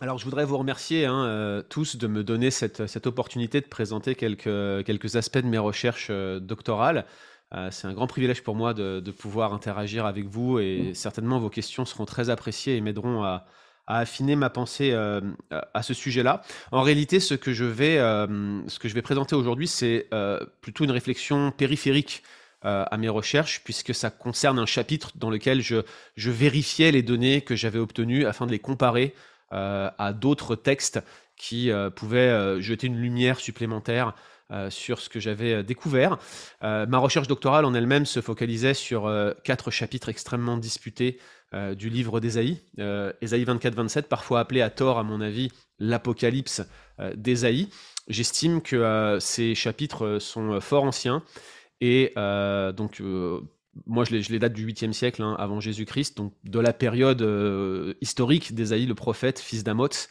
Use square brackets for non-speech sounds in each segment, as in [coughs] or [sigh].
Alors, je voudrais vous remercier hein, euh, tous de me donner cette, cette opportunité de présenter quelques, quelques aspects de mes recherches euh, doctorales. Euh, c'est un grand privilège pour moi de, de pouvoir interagir avec vous et certainement vos questions seront très appréciées et m'aideront à, à affiner ma pensée à ce sujet-là. En réalité, ce que je vais, ce que je vais présenter aujourd'hui, c'est plutôt une réflexion périphérique à mes recherches, puisque ça concerne un chapitre dans lequel je, je vérifiais les données que j'avais obtenues afin de les comparer à d'autres textes qui euh, pouvaient euh, jeter une lumière supplémentaire euh, sur ce que j'avais euh, découvert. Euh, ma recherche doctorale en elle-même se focalisait sur euh, quatre chapitres extrêmement disputés euh, du livre d'Ésaïe, euh, Ésaïe 24-27, parfois appelé à tort, à mon avis, l'Apocalypse euh, d'Ésaïe. J'estime que euh, ces chapitres euh, sont euh, fort anciens et euh, donc euh, moi je les, date du 8e siècle hein, avant Jésus-Christ, donc de la période euh, historique d'Ésaïe, le prophète, fils d'Amoth.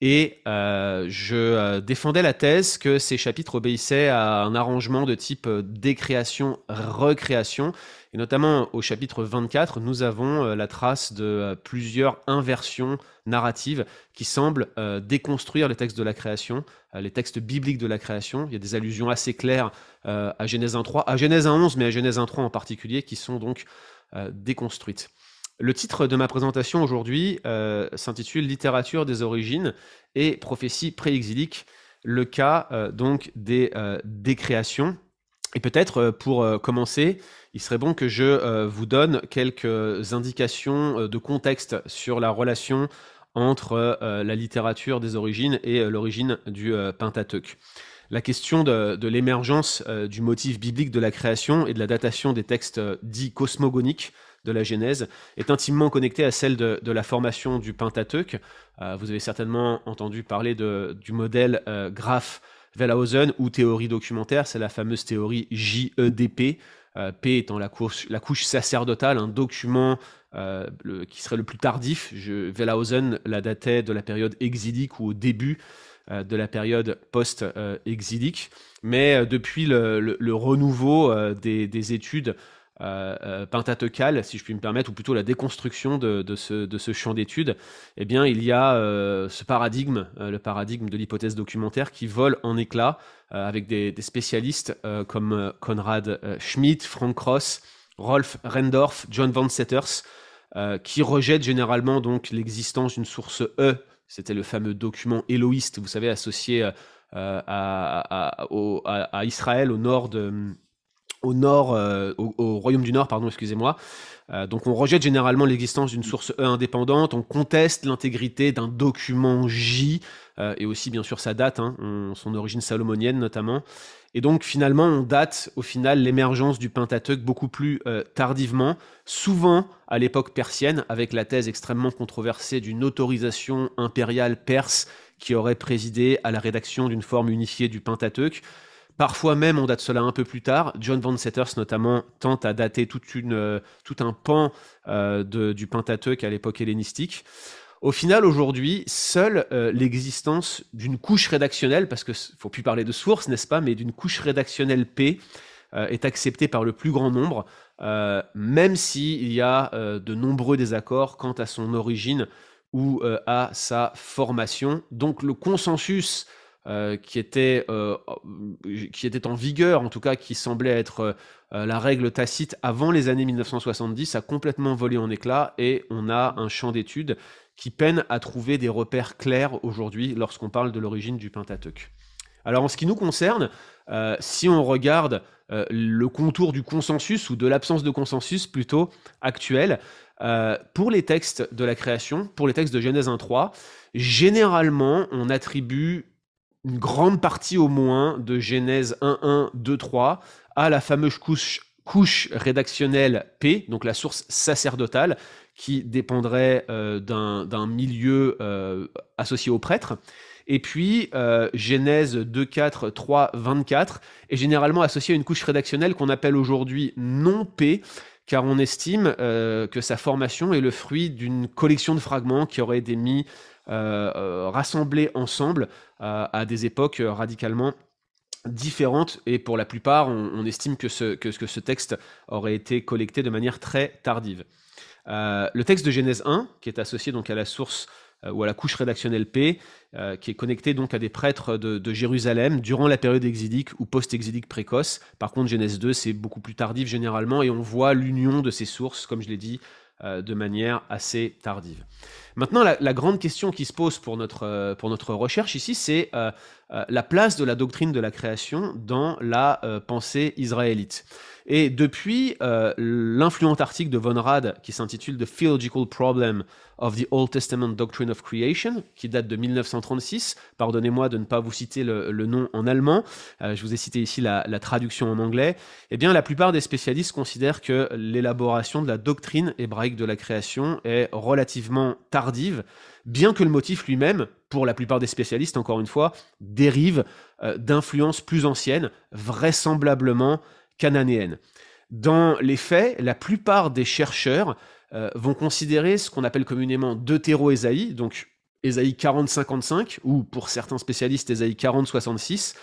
Et euh, je euh, défendais la thèse que ces chapitres obéissaient à un arrangement de type euh, décréation, recréation. Et notamment au chapitre 24, nous avons euh, la trace de euh, plusieurs inversions narratives qui semblent euh, déconstruire les textes de la création, les textes bibliques de la création. Il y a des allusions assez claires à Genèse 1.3, à Genèse 1.11, mais à Genèse 1.3 en particulier, qui sont donc déconstruites. Le titre de ma présentation aujourd'hui s'intitule Littérature des origines et prophétie préexilique, le cas donc des décréations. Et peut-être pour commencer, il serait bon que je euh, vous donne quelques indications euh, de contexte sur la relation entre euh, la littérature des origines et l'origine du Pentateuque. La question de, l'émergence du motif biblique de la création et de la datation des textes dits cosmogoniques de la Genèse est intimement connectée à celle de, la formation du Pentateuque. Vous avez certainement entendu parler du modèle euh, Graph Wellhausen ou théorie documentaire, c'est la fameuse théorie JEDP, euh, P étant la couche, sacerdotale, un document euh, qui serait le plus tardif. Je, la datait de la période exilique ou au début euh, de la période post-exilique. Mais depuis le, renouveau des études euh, euh, pentateucales, si je puis me permettre, ou plutôt la déconstruction de, de ce, champ d'études, eh bien, il y a euh, ce paradigme, euh, le paradigme de l'hypothèse documentaire, qui vole en éclats avec des, spécialistes comme Konrad euh, Schmidt, Frank Ross, Rolf Rendorf, John Van Setters, qui rejettent généralement donc l'existence d'une source E. C'était le fameux document éloïste, vous savez, associé à- à Israël, au nord de, au nord, euh, au, au royaume du Nord, pardon, excusez-moi. Euh, donc on rejette généralement l'existence d'une source E indépendante, on conteste l'intégrité d'un document J, et aussi bien sûr sa date, hein, on- son origine salomonienne notamment. Et donc finalement on date au final l'émergence du Pentateuque beaucoup plus tardivement, souvent à l'époque persienne, avec la thèse extrêmement controversée d'une autorisation impériale perse qui aurait présidé à la rédaction d'une forme unifiée du Pentateuque. Parfois même, on date cela un peu plus tard. John Van Setters, notamment, tente à dater euh, tout un pan euh, du Pentateuque à l'époque hellénistique. Au final, aujourd'hui, seule euh, l'existence d'une couche rédactionnelle, parce qu'il ne faut plus parler de source, n'est-ce pas, mais d'une couche rédactionnelle P est acceptée par le plus grand nombre, même s'il y a de nombreux désaccords quant à son origine ou à sa formation. Donc le consensus euh, qui, était, euh, qui était en vigueur, en tout cas qui semblait être euh, la règle tacite avant les années 1970, a complètement volé en éclats et on a un champ d'études qui peine à trouver des repères clairs aujourd'hui lorsqu'on parle de l'origine du Pentateuque. Alors en ce qui nous concerne, euh, si on regarde euh, le contour du consensus ou de l'absence de consensus plutôt actuel, euh, pour les textes de la création, pour les textes de Genèse 1.3, généralement on attribue une grande partie au moins de Genèse 1.1, 2.3 à la fameuse couche, rédactionnelle P, donc la source sacerdotale, qui dépendrait euh, d'un milieu euh, associé au prêtre. Et puis, euh, Genèse 2, 4, 3, 24 est généralement associé à une couche rédactionnelle qu'on appelle aujourd'hui non P, car on estime que sa formation est le fruit d'une collection de fragments qui auraient été mis, rassemblés ensemble euh, à des époques radicalement différentes. Et pour la plupart, on, estime que ce, que, ce texte aurait été collecté de manière très tardive. Euh, le texte de Genèse 1, qui est associé donc à la source ou à la couche rédactionnelle P, qui est connectée donc à des prêtres de, de Jérusalem durant la période exilique ou post-exilique précoce. Par contre, Genèse 2, c'est beaucoup plus tardif généralement, et on voit l'union de ces sources, comme je l'ai dit, de manière assez tardive. Maintenant, la, grande question qui se pose pour notre, euh, recherche ici, c'est euh, euh, la place de la doctrine de la création dans la pensée israélite. Et depuis l'influent article de Von Rad qui s'intitule The Theological Problem of the Old Testament Doctrine of Creation, qui date de 1936, pardonnez-moi de ne pas vous citer le, nom en allemand, je vous ai cité ici la, la, traduction en anglais, eh bien la plupart des spécialistes considèrent que l'élaboration de la doctrine hébraïque de la création est relativement tardive bien que le motif lui-même, pour la plupart des spécialistes, encore une fois, dérive euh, d'influences plus anciennes, vraisemblablement cananéennes. Dans les faits, la plupart des chercheurs euh, vont considérer ce qu'on appelle communément deutéro-Ésaïe, donc Ésaïe 40-55, ou pour certains spécialistes Ésaïe 40-66,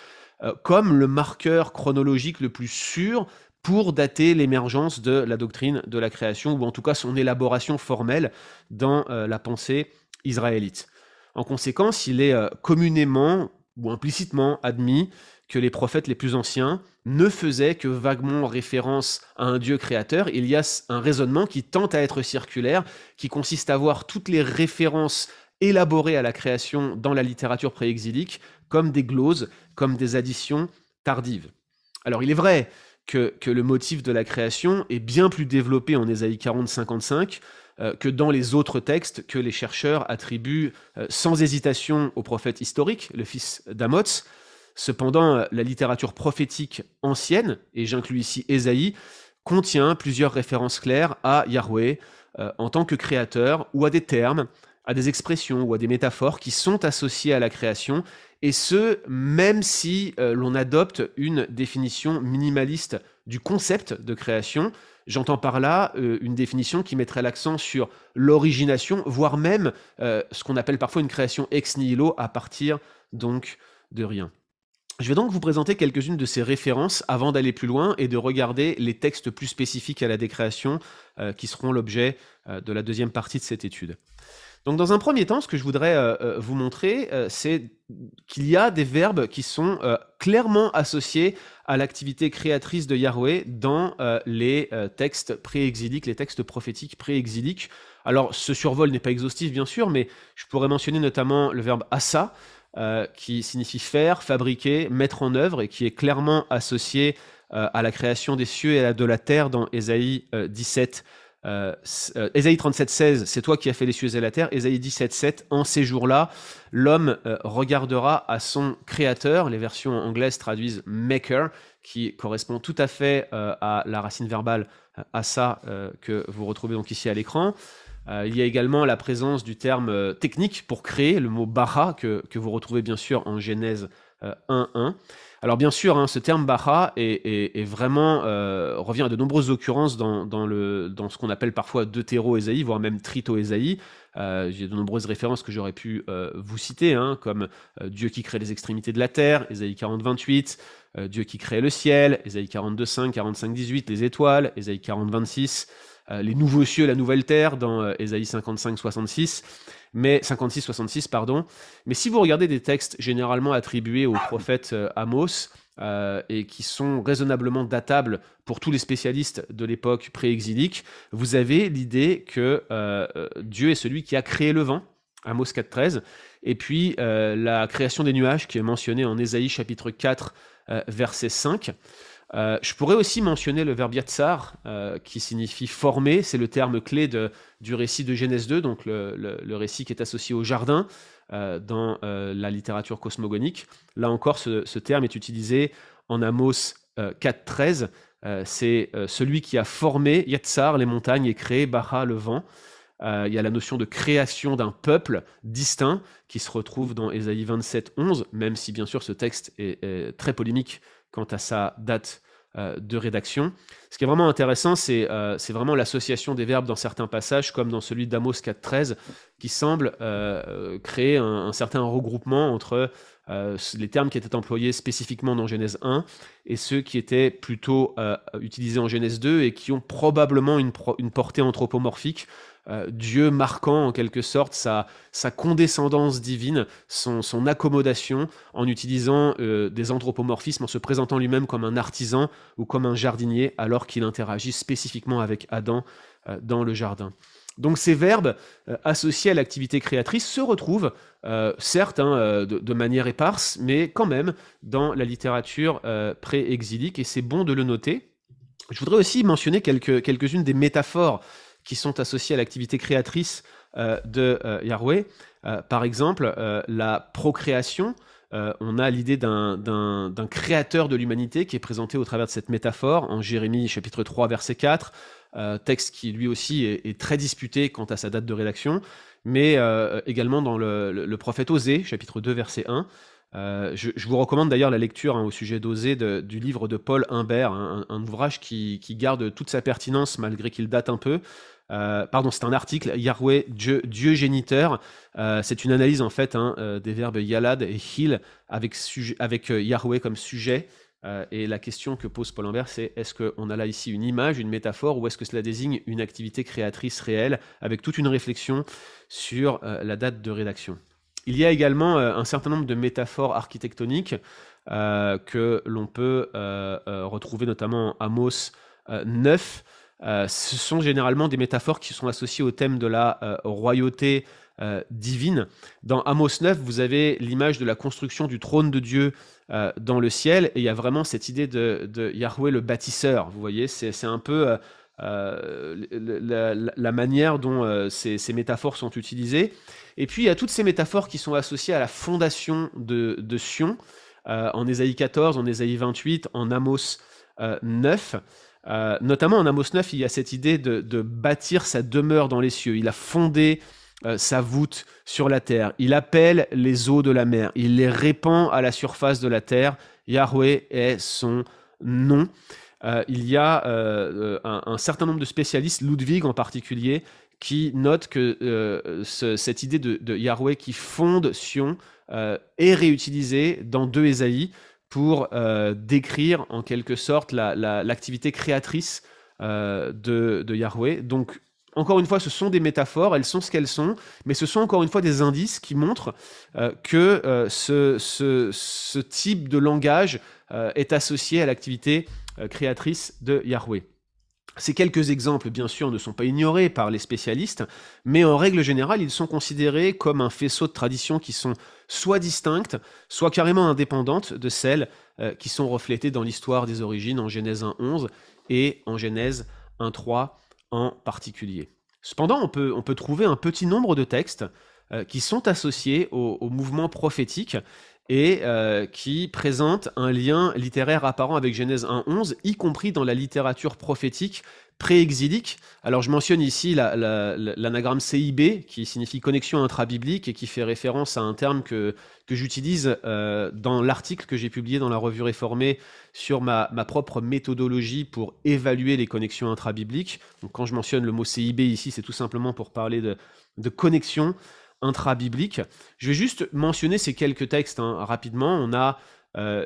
euh, comme le marqueur chronologique le plus sûr pour dater l'émergence de la doctrine de la création, ou en tout cas son élaboration formelle dans euh, la pensée israélite. En conséquence, il est euh, communément ou implicitement admis que les prophètes les plus anciens ne faisaient que vaguement référence à un Dieu créateur. Il y a un raisonnement qui tente à être circulaire, qui consiste à voir toutes les références élaborées à la création dans la littérature préexilique comme des gloses, comme des additions tardives. Alors il est vrai que, le motif de la création est bien plus développé en Ésaïe 40-55 euh, que dans les autres textes que les chercheurs attribuent euh, sans hésitation au prophète historique, le fils d'Amoz. Cependant, euh, la littérature prophétique ancienne, et j'inclus ici Ésaïe, contient plusieurs références claires à Yahweh en tant que créateur ou à des termes, à des expressions ou à des métaphores qui sont associées à la création et ce, même si euh, l'on adopte une définition minimaliste du concept de création. J'entends par là euh, une définition qui mettrait l'accent sur l'origination, voire même euh, ce qu'on appelle parfois une création ex nihilo à partir donc de rien. Je vais donc vous présenter quelques-unes de ces références avant d'aller plus loin et de regarder les textes plus spécifiques à la décréation qui seront l'objet de la deuxième partie de cette étude. Donc dans un premier temps, ce que je voudrais euh, euh, vous montrer, euh, c'est qu'il y a des verbes qui sont clairement associés à l'activité créatrice de Yahweh dans les textes pré-exiliques, les textes prophétiques pré-exiliques. Alors ce survol n'est pas exhaustif bien sûr, mais je pourrais mentionner notamment le verbe asa, qui signifie faire, fabriquer, mettre en œuvre, et qui est clairement associé à la création des cieux et de la terre dans Ésaïe 17. Euh, euh, Ésaïe 37.16, c'est toi qui as fait les cieux et la terre. Ésaïe 17.7, en ces jours-là, l'homme euh, regardera à son créateur. Les versions anglaises traduisent maker, qui correspond tout à fait à la racine verbale à ça que vous retrouvez donc ici à l'écran. Il y a également la présence du terme technique pour créer, le mot bara, que, vous retrouvez bien sûr en Genèse 1.1. Alors bien sûr, hein, ce terme Baha est, vraiment euh, revient à de nombreuses occurrences dans, le, dans ce qu'on appelle parfois deutéro-Ésaïe, voire même trito-Ésaïe. Euh, J'ai de nombreuses références que j'aurais pu euh, vous citer, hein, comme euh, Dieu qui crée les extrémités de la terre, Ésaïe 40-28, Dieu qui crée le ciel, Ésaïe 42-5, 45-18, les étoiles, Ésaïe 40-26, les nouveaux cieux, la nouvelle terre dans Ésaïe 55-66 mais 56-66, pardon. Mais si vous regardez des textes généralement attribués au prophète euh, Amos, euh, et qui sont raisonnablement datables pour tous les spécialistes de l'époque pré-exilique, vous avez l'idée que euh, Dieu est celui qui a créé le vent, Amos 4.13, et puis la création des nuages qui est mentionnée en Ésaïe chapitre 4, verset 5. Euh, je pourrais aussi mentionner le verbe yatsar, euh, qui signifie former. C'est le terme clé du récit de Genèse 2, donc le, récit qui est associé au jardin euh, dans la littérature cosmogonique. Là encore, ce, terme est utilisé en Amos 4.13. C'est celui qui a formé Yatsar, les montagnes, et créé Baha, le vent. il y a la notion de création d'un peuple distinct qui se retrouve dans Ésaïe 27.11, même si bien sûr ce texte est très polémique quant à sa date euh, de rédaction. Ce qui est vraiment intéressant, c'est euh, c'est vraiment l'association des verbes dans certains passages, comme dans celui d'Amos 4.13, qui semble euh, créer un, certain regroupement entre les termes qui étaient employés spécifiquement dans Genèse 1 et ceux qui étaient plutôt utilisés en Genèse 2 et qui ont probablement une portée anthropomorphique euh, Dieu marquant en quelque sorte sa, sa condescendance divine, son, son, accommodation en utilisant euh, des anthropomorphismes, en se présentant lui-même comme un artisan ou comme un jardinier alors qu'il interagit spécifiquement avec Adam euh, dans le jardin. Donc ces verbes associés à l'activité créatrice se retrouvent, certes hein, de, manière éparse, mais quand même dans la littérature pré-exilique, et c'est bon de le noter. Je voudrais aussi mentionner quelques, quelques-unes des métaphores qui sont associés à l'activité créatrice euh, de euh, Yahweh. Euh, par exemple, la procréation. on a l'idée d'un créateur de l'humanité qui est présenté au travers de cette métaphore en Jérémie chapitre 3 verset 4, texte qui lui aussi est, très disputé quant à sa date de rédaction, mais également dans le, prophète Osée chapitre 2 verset 1. Je, vous recommande d'ailleurs la lecture hein, au sujet d'Osée du livre de Paul Humbert, hein, un, ouvrage qui, garde toute sa pertinence malgré qu'il date un peu. Euh, pardon, c'est un article, Yahweh, Dieu, géniteur. Euh, c'est une analyse en fait hein, euh, des verbes yalad et hil avec, Yahweh comme sujet. et la question que pose Paul Lambert, c'est est-ce qu'on a là ici une image, une métaphore, ou est-ce que cela désigne une activité créatrice réelle, avec toute une réflexion sur la date de rédaction? Il y a également un certain nombre de métaphores architectoniques que l'on peut retrouver notamment en Amos 9. Euh, ce sont généralement des métaphores qui sont associées au thème de la euh, royauté euh, divine. Dans Amos 9, vous avez l'image de la construction du trône de Dieu dans le ciel, et il y a vraiment cette idée de, Yahweh le bâtisseur. Vous voyez, c'est un peu la, manière dont ces, métaphores sont utilisées. Et puis, il y a toutes ces métaphores qui sont associées à la fondation de, Sion, en Ésaïe 14, en Ésaïe 28, en Amos 9. Euh, notamment en Amos 9, il y a cette idée de, bâtir sa demeure dans les cieux. Il a fondé euh, sa voûte sur la terre. Il appelle les eaux de la mer. Il les répand à la surface de la terre. Yahweh est son nom. Euh, il y a un, certain nombre de spécialistes, Ludwig en particulier, qui notent que cette idée de, Yahweh qui fonde Sion est réutilisée dans deux Ésaïe pour euh, décrire en quelque sorte l'activité créatrice euh, de, Yahweh. Donc, encore une fois, ce sont des métaphores, elles sont ce qu'elles sont, mais ce sont encore une fois des indices qui montrent euh, que ce, type de langage est associé à l'activité créatrice de Yahweh. Ces quelques exemples, bien sûr, ne sont pas ignorés par les spécialistes, mais en règle générale, ils sont considérés comme un faisceau de traditions qui sont soit distinctes, soit carrément indépendantes de celles euh, qui sont reflétées dans l'histoire des origines en Genèse 1.11 et en Genèse 1.3 en particulier. Cependant, on peut, trouver un petit nombre de textes euh, qui sont associés au mouvement prophétique et euh, qui présente un lien littéraire apparent avec Genèse 1.11, y compris dans la littérature prophétique pré-exilique. Alors je mentionne ici l'anagramme la, CIB, qui signifie connexion intra-biblique et qui fait référence à un terme que, que j'utilise euh, dans l'article que j'ai publié dans la revue réformée sur ma, ma, propre méthodologie pour évaluer les connexions intra-bibliques. Donc quand je mentionne le mot CIB ici, c'est tout simplement pour parler de, de connexion intra-biblique. Je vais juste mentionner ces quelques textes hein, rapidement. On a euh,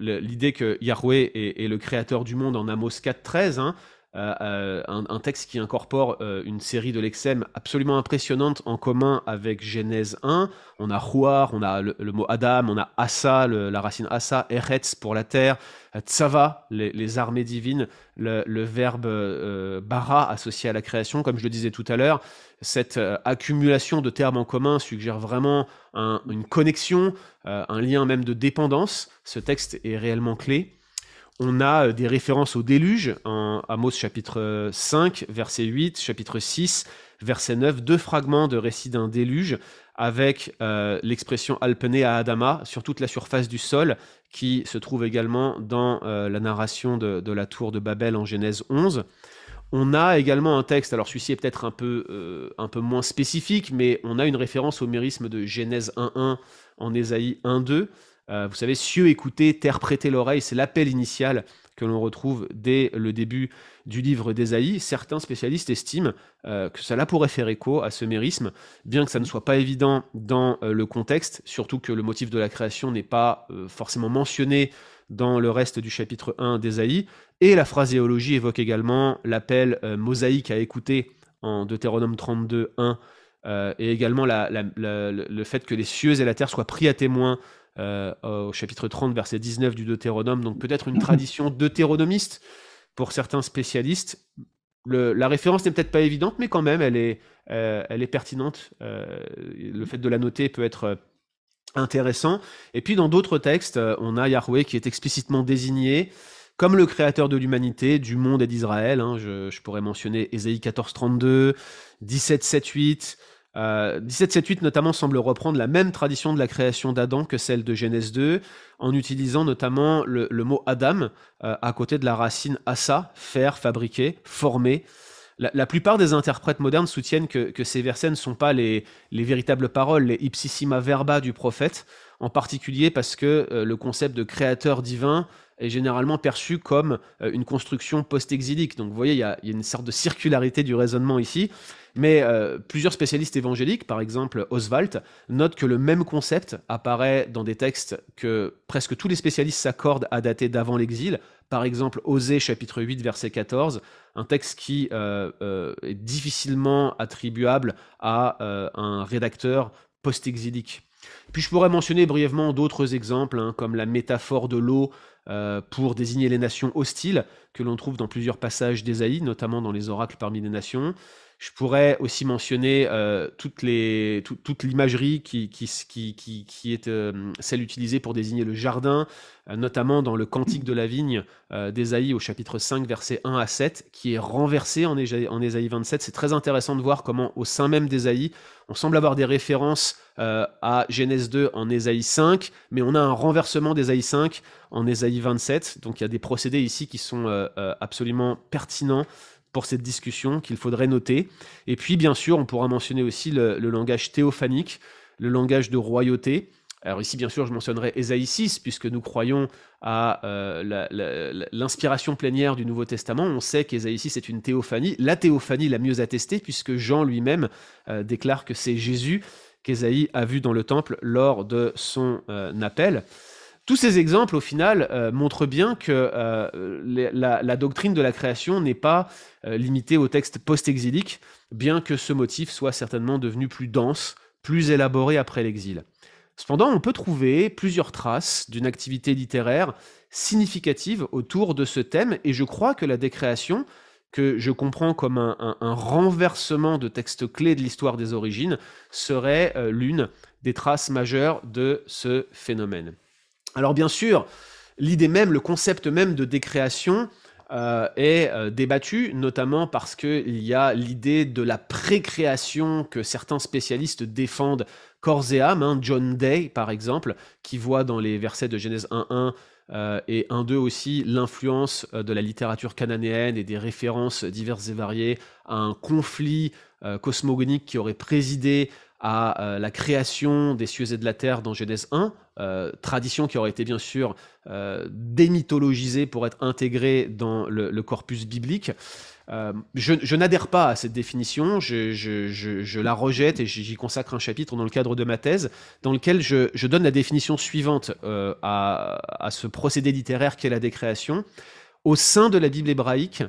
l'idée que Yahweh est, le créateur du monde en Amos 4.13, hein, euh, euh, un, texte qui incorpore une série de lexèmes absolument impressionnante en commun avec Genèse 1. On a Huar, on a le, mot Adam, on a Asa, la racine Asa, Eretz pour la terre, Tsava, les, armées divines, le, verbe bara associé à la création, comme je le disais tout à l'heure, cette euh, accumulation de termes en commun suggère vraiment une connexion, euh, un lien même de dépendance. Ce texte est réellement clé. On a euh, des références au déluge en Amos chapitre 5, verset 8, chapitre 6, verset 9, deux fragments de récit d'un déluge avec l'expression alpené à Adama sur toute la surface du sol qui se trouve également dans la narration de, la tour de Babel en Genèse 11. On a également un texte, alors celui-ci est peut-être un, peu, euh, un peu moins spécifique, mais on a une référence au mérisme de Genèse 1.1 en Ésaïe 1.2, vous savez, cieux écoutez, terre prêtez l'oreille, c'est l'appel initial que l'on retrouve dès le début du livre d'Ésaïe, certains spécialistes estiment euh, que cela pourrait faire écho à ce mérisme, bien que ça ne soit pas évident dans euh, le contexte, surtout que le motif de la création n'est pas euh, forcément mentionné dans le reste du chapitre 1 d'Ésaïe, et la phraséologie évoque également l'appel mosaïque à écouter en Deutéronome 32, 1, et également le fait que les cieux et la terre soient pris à témoin au chapitre 30, verset 19 du Deutéronome, donc peut-être une tradition deutéronomiste, pour certains spécialistes. la référence n'est peut-être pas évidente, mais quand même, elle est, euh, elle est pertinente. Euh, le fait de la noter peut être euh, intéressant. Et puis dans d'autres textes, on a Yahweh qui est explicitement désigné comme le créateur de l'humanité, du monde et d'Israël. Hein. Je, je, pourrais mentionner Ésaïe 14, 32, 17, 7, 8, 1778 notamment semble reprendre la même tradition de la création d'Adam que celle de Genèse 2, en utilisant notamment le, mot Adam euh, à côté de la racine assa, faire, fabriquer, former. La, plupart des interprètes modernes soutiennent que, ces versets ne sont pas les, véritables paroles, les ipsissima verba du prophète, en particulier parce que euh, le concept de créateur divin est généralement perçu comme euh, une construction post-exilique. Donc vous voyez, il y, a, une sorte de circularité du raisonnement ici. Mais euh, plusieurs spécialistes évangéliques, par exemple Oswald, notent que le même concept apparaît dans des textes que presque tous les spécialistes s'accordent à dater d'avant l'exil. Par exemple, Osée chapitre 8 verset 14, un texte qui euh, est difficilement attribuable à un rédacteur post-exilique. Puis je pourrais mentionner brièvement d'autres exemples, hein, comme la métaphore de l'eau euh, pour désigner les nations hostiles, que l'on trouve dans plusieurs passages d'Ésaïe, notamment dans les oracles parmi les nations. Je pourrais aussi mentionner euh, toute l'imagerie qui, qui, est euh, celle utilisée pour désigner le jardin, euh, notamment dans le Cantique de la vigne d'Ésaïe au chapitre 5, versets 1 à 7, qui est renversé en Ésaïe, en 27. C'est très intéressant de voir comment au sein même d'Ésaïe, on semble avoir des références à Genèse 2 en Ésaïe 5, mais on a un renversement d'Ésaïe 5 en Ésaïe 27. Donc il y a des procédés ici qui sont absolument pertinents pour cette discussion qu'il faudrait noter. Et puis, bien sûr, on pourra mentionner aussi le, langage théophanique, le langage de royauté. Alors ici, bien sûr, je mentionnerai Ésaïe 6, puisque nous croyons à euh, l'inspiration plénière du Nouveau Testament. On sait qu'Ésaïe 6 est une théophanie, la théophanie la mieux attestée, puisque Jean lui-même euh, déclare que c'est Jésus qu'Ésaïe a vu dans le temple lors de son euh, appel. Tous ces exemples, au final, euh, montrent bien que euh, la, doctrine de la création n'est pas euh, limitée au texte post-exilique, bien que ce motif soit certainement devenu plus dense, plus élaboré après l'exil. Cependant, on peut trouver plusieurs traces d'une activité littéraire significative autour de ce thème, et je crois que la décréation, que je comprends comme un, un renversement de textes clés de l'histoire des origines, serait l'une des traces majeures de ce phénomène. Alors bien sûr, l'idée même, le concept même de décréation euh, est euh, débattu, notamment parce qu'il y a l'idée de la précréation que certains spécialistes défendent corps et âme, hein, John Day par exemple, qui voit dans les versets de Genèse 1.1 euh, et 1.2 aussi l'influence de la littérature cananéenne et des références diverses et variées à un conflit cosmogonique qui aurait présidé à euh, la création des cieux et de la terre dans Genèse 1, euh, tradition qui aurait été bien sûr euh, démythologisée pour être intégrée dans le, corpus biblique. je, n'adhère pas à cette définition, je, la rejette et j'y consacre un chapitre dans le cadre de ma thèse, dans lequel je, donne la définition suivante à, à ce procédé littéraire qu'est la décréation. Au sein de la Bible hébraïque,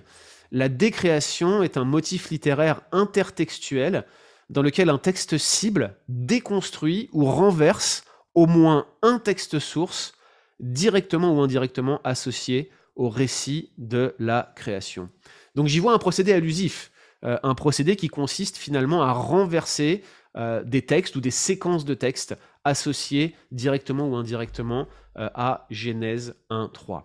la décréation est un motif littéraire intertextuel dans lequel un texte cible déconstruit ou renverse au moins un texte source directement ou indirectement associé au récit de la création. Donc j'y vois un procédé allusif, euh, un procédé qui consiste finalement à renverser euh, des textes ou des séquences de textes associés directement ou indirectement euh, à Genèse 1.3.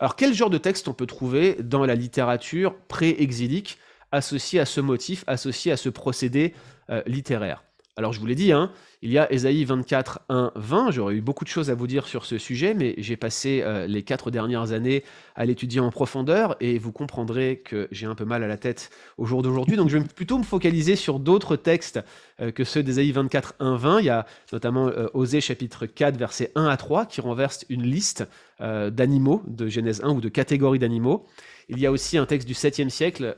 Alors quel genre de texte on peut trouver dans la littérature pré-exilique associé à ce motif, associé à ce procédé euh, littéraire. Alors je vous l'ai dit, hein, il y a Ésaïe 24, 1, 20. J'aurais eu beaucoup de choses à vous dire sur ce sujet, mais j'ai passé euh, les quatre dernières années à l'étudier en profondeur et vous comprendrez que j'ai un peu mal à la tête au jour d'aujourd'hui. Donc je vais plutôt me focaliser sur d'autres textes euh, que ceux d'Ésaïe 24, 1, 20. Il y a notamment euh, Osée chapitre 4, versets 1 à 3, qui renverse une liste euh, d'animaux de Genèse 1 ou de catégories d'animaux. Il y a aussi un texte du 7e siècle,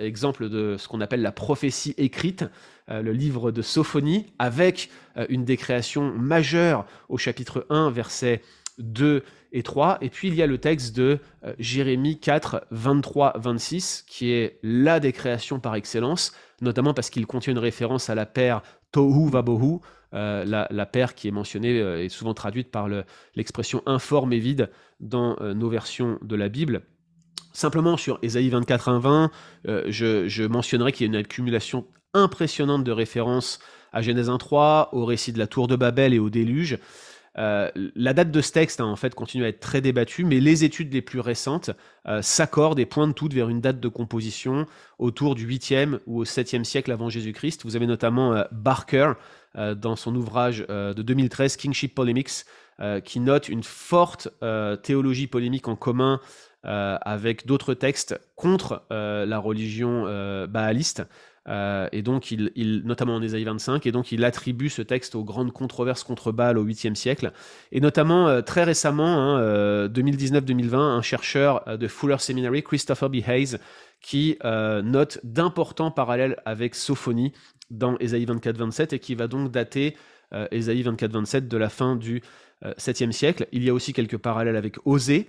exemple de ce qu'on appelle la prophétie écrite, le livre de Sophonie, avec une décréation majeure au chapitre 1, verset 2 et 3. Et puis il y a le texte de euh, Jérémie 4, 23, 26, qui est la décréation par excellence, notamment parce qu'il contient une référence à la paire Tohu Vabohu, euh, la, paire qui est mentionnée euh, et souvent traduite par l'expression informe et vide dans nos versions de la Bible. Simplement sur Ésaïe 24, 1, 20, je, je mentionnerai qu'il y a une accumulation impressionnante de références à Genèse 1.3, au récit de la tour de Babel et au déluge. Euh, la date de ce texte, hein, en fait, continue à être très débattue, mais les études les plus récentes euh, s'accordent et pointent toutes vers une date de composition autour du 8e ou au 7e siècle avant Jésus-Christ. Vous avez notamment euh, Barker dans son ouvrage de 2013, Kingship Polemics, qui note une forte théologie polémique en commun avec d'autres textes contre la religion baaliste. Euh, et donc, il, notamment en Ésaïe 25, et donc il attribue ce texte aux grandes controverses contre Baal au 8e siècle. Et notamment, euh, très récemment, 2019-2020, hein, euh, un chercheur de Fuller Seminary, Christopher B. Hayes, qui note d'importants parallèles avec Sophonie dans Ésaïe 24-27 et qui va donc dater Ésaïe 24-27 de la fin du 7e siècle. Il y a aussi quelques parallèles avec Osée,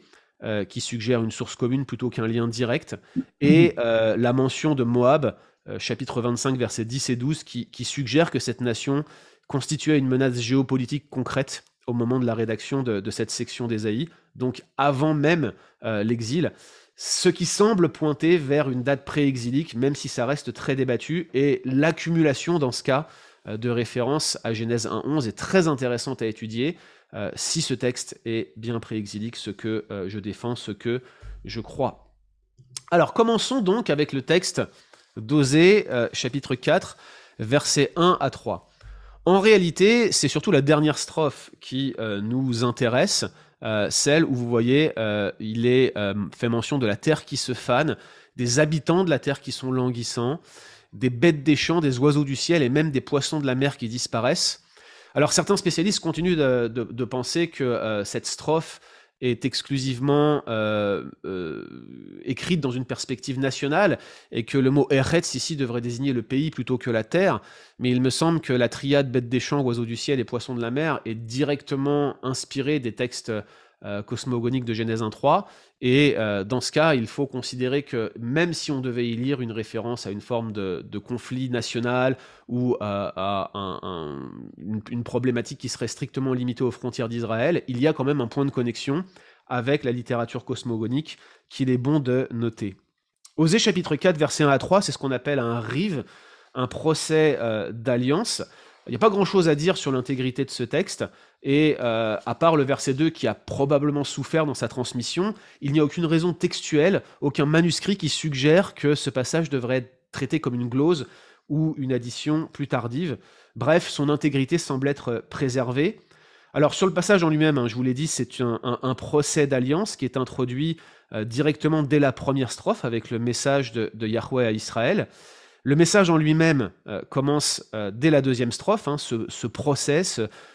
qui suggère une source commune plutôt qu'un lien direct, et la mention de Moab euh, chapitre 25, versets 10 et 12, qui, suggère que cette nation constituait une menace géopolitique concrète au moment de la rédaction de, cette section d'Ésaïe, donc avant même euh, l'exil, ce qui semble pointer vers une date pré-exilique, même si ça reste très débattu, et l'accumulation dans ce cas euh, de référence à Genèse 1.11 est très intéressante à étudier, si ce texte est bien pré-exilique, ce que je défends, ce que je crois. Alors commençons donc avec le texte d'Osée, euh, chapitre 4, versets 1 à 3. En réalité, c'est surtout la dernière strophe qui euh, nous intéresse, euh, celle où vous voyez, il est fait mention de la terre qui se fane, des habitants de la terre qui sont languissants, des bêtes des champs, des oiseaux du ciel et même des poissons de la mer qui disparaissent. Alors certains spécialistes continuent de penser que cette strophe est exclusivement euh, euh, écrite dans une perspective nationale et que le mot Eretz ici devrait désigner le pays plutôt que la terre. Mais il me semble que la triade bête des champs, oiseaux du ciel et poissons de la mer est directement inspirée des textes euh, cosmogoniques de Genèse 1.3. Et dans ce cas, il faut considérer que même si on devait y lire une référence à une forme de, conflit national ou à, une, problématique qui serait strictement limitée aux frontières d'Israël, il y a quand même un point de connexion avec la littérature cosmogonique qu'il est bon de noter. Osée chapitre 4, verset 1 à 3, c'est ce qu'on appelle un rive, un procès d'alliance. Il n'y a pas grand-chose à dire sur l'intégrité de ce texte, et euh, à part le verset 2 qui a probablement souffert dans sa transmission, il n'y a aucune raison textuelle, aucun manuscrit qui suggère que ce passage devrait être traité comme une glose ou une addition plus tardive. Bref, son intégrité semble être préservée. Alors sur le passage en lui-même, hein, je vous l'ai dit, c'est un, procès d'alliance qui est introduit euh, directement dès la première strophe avec le message de, Yahweh à Israël. Le message en lui-même euh, commence dès la deuxième strophe, hein, ce, procès,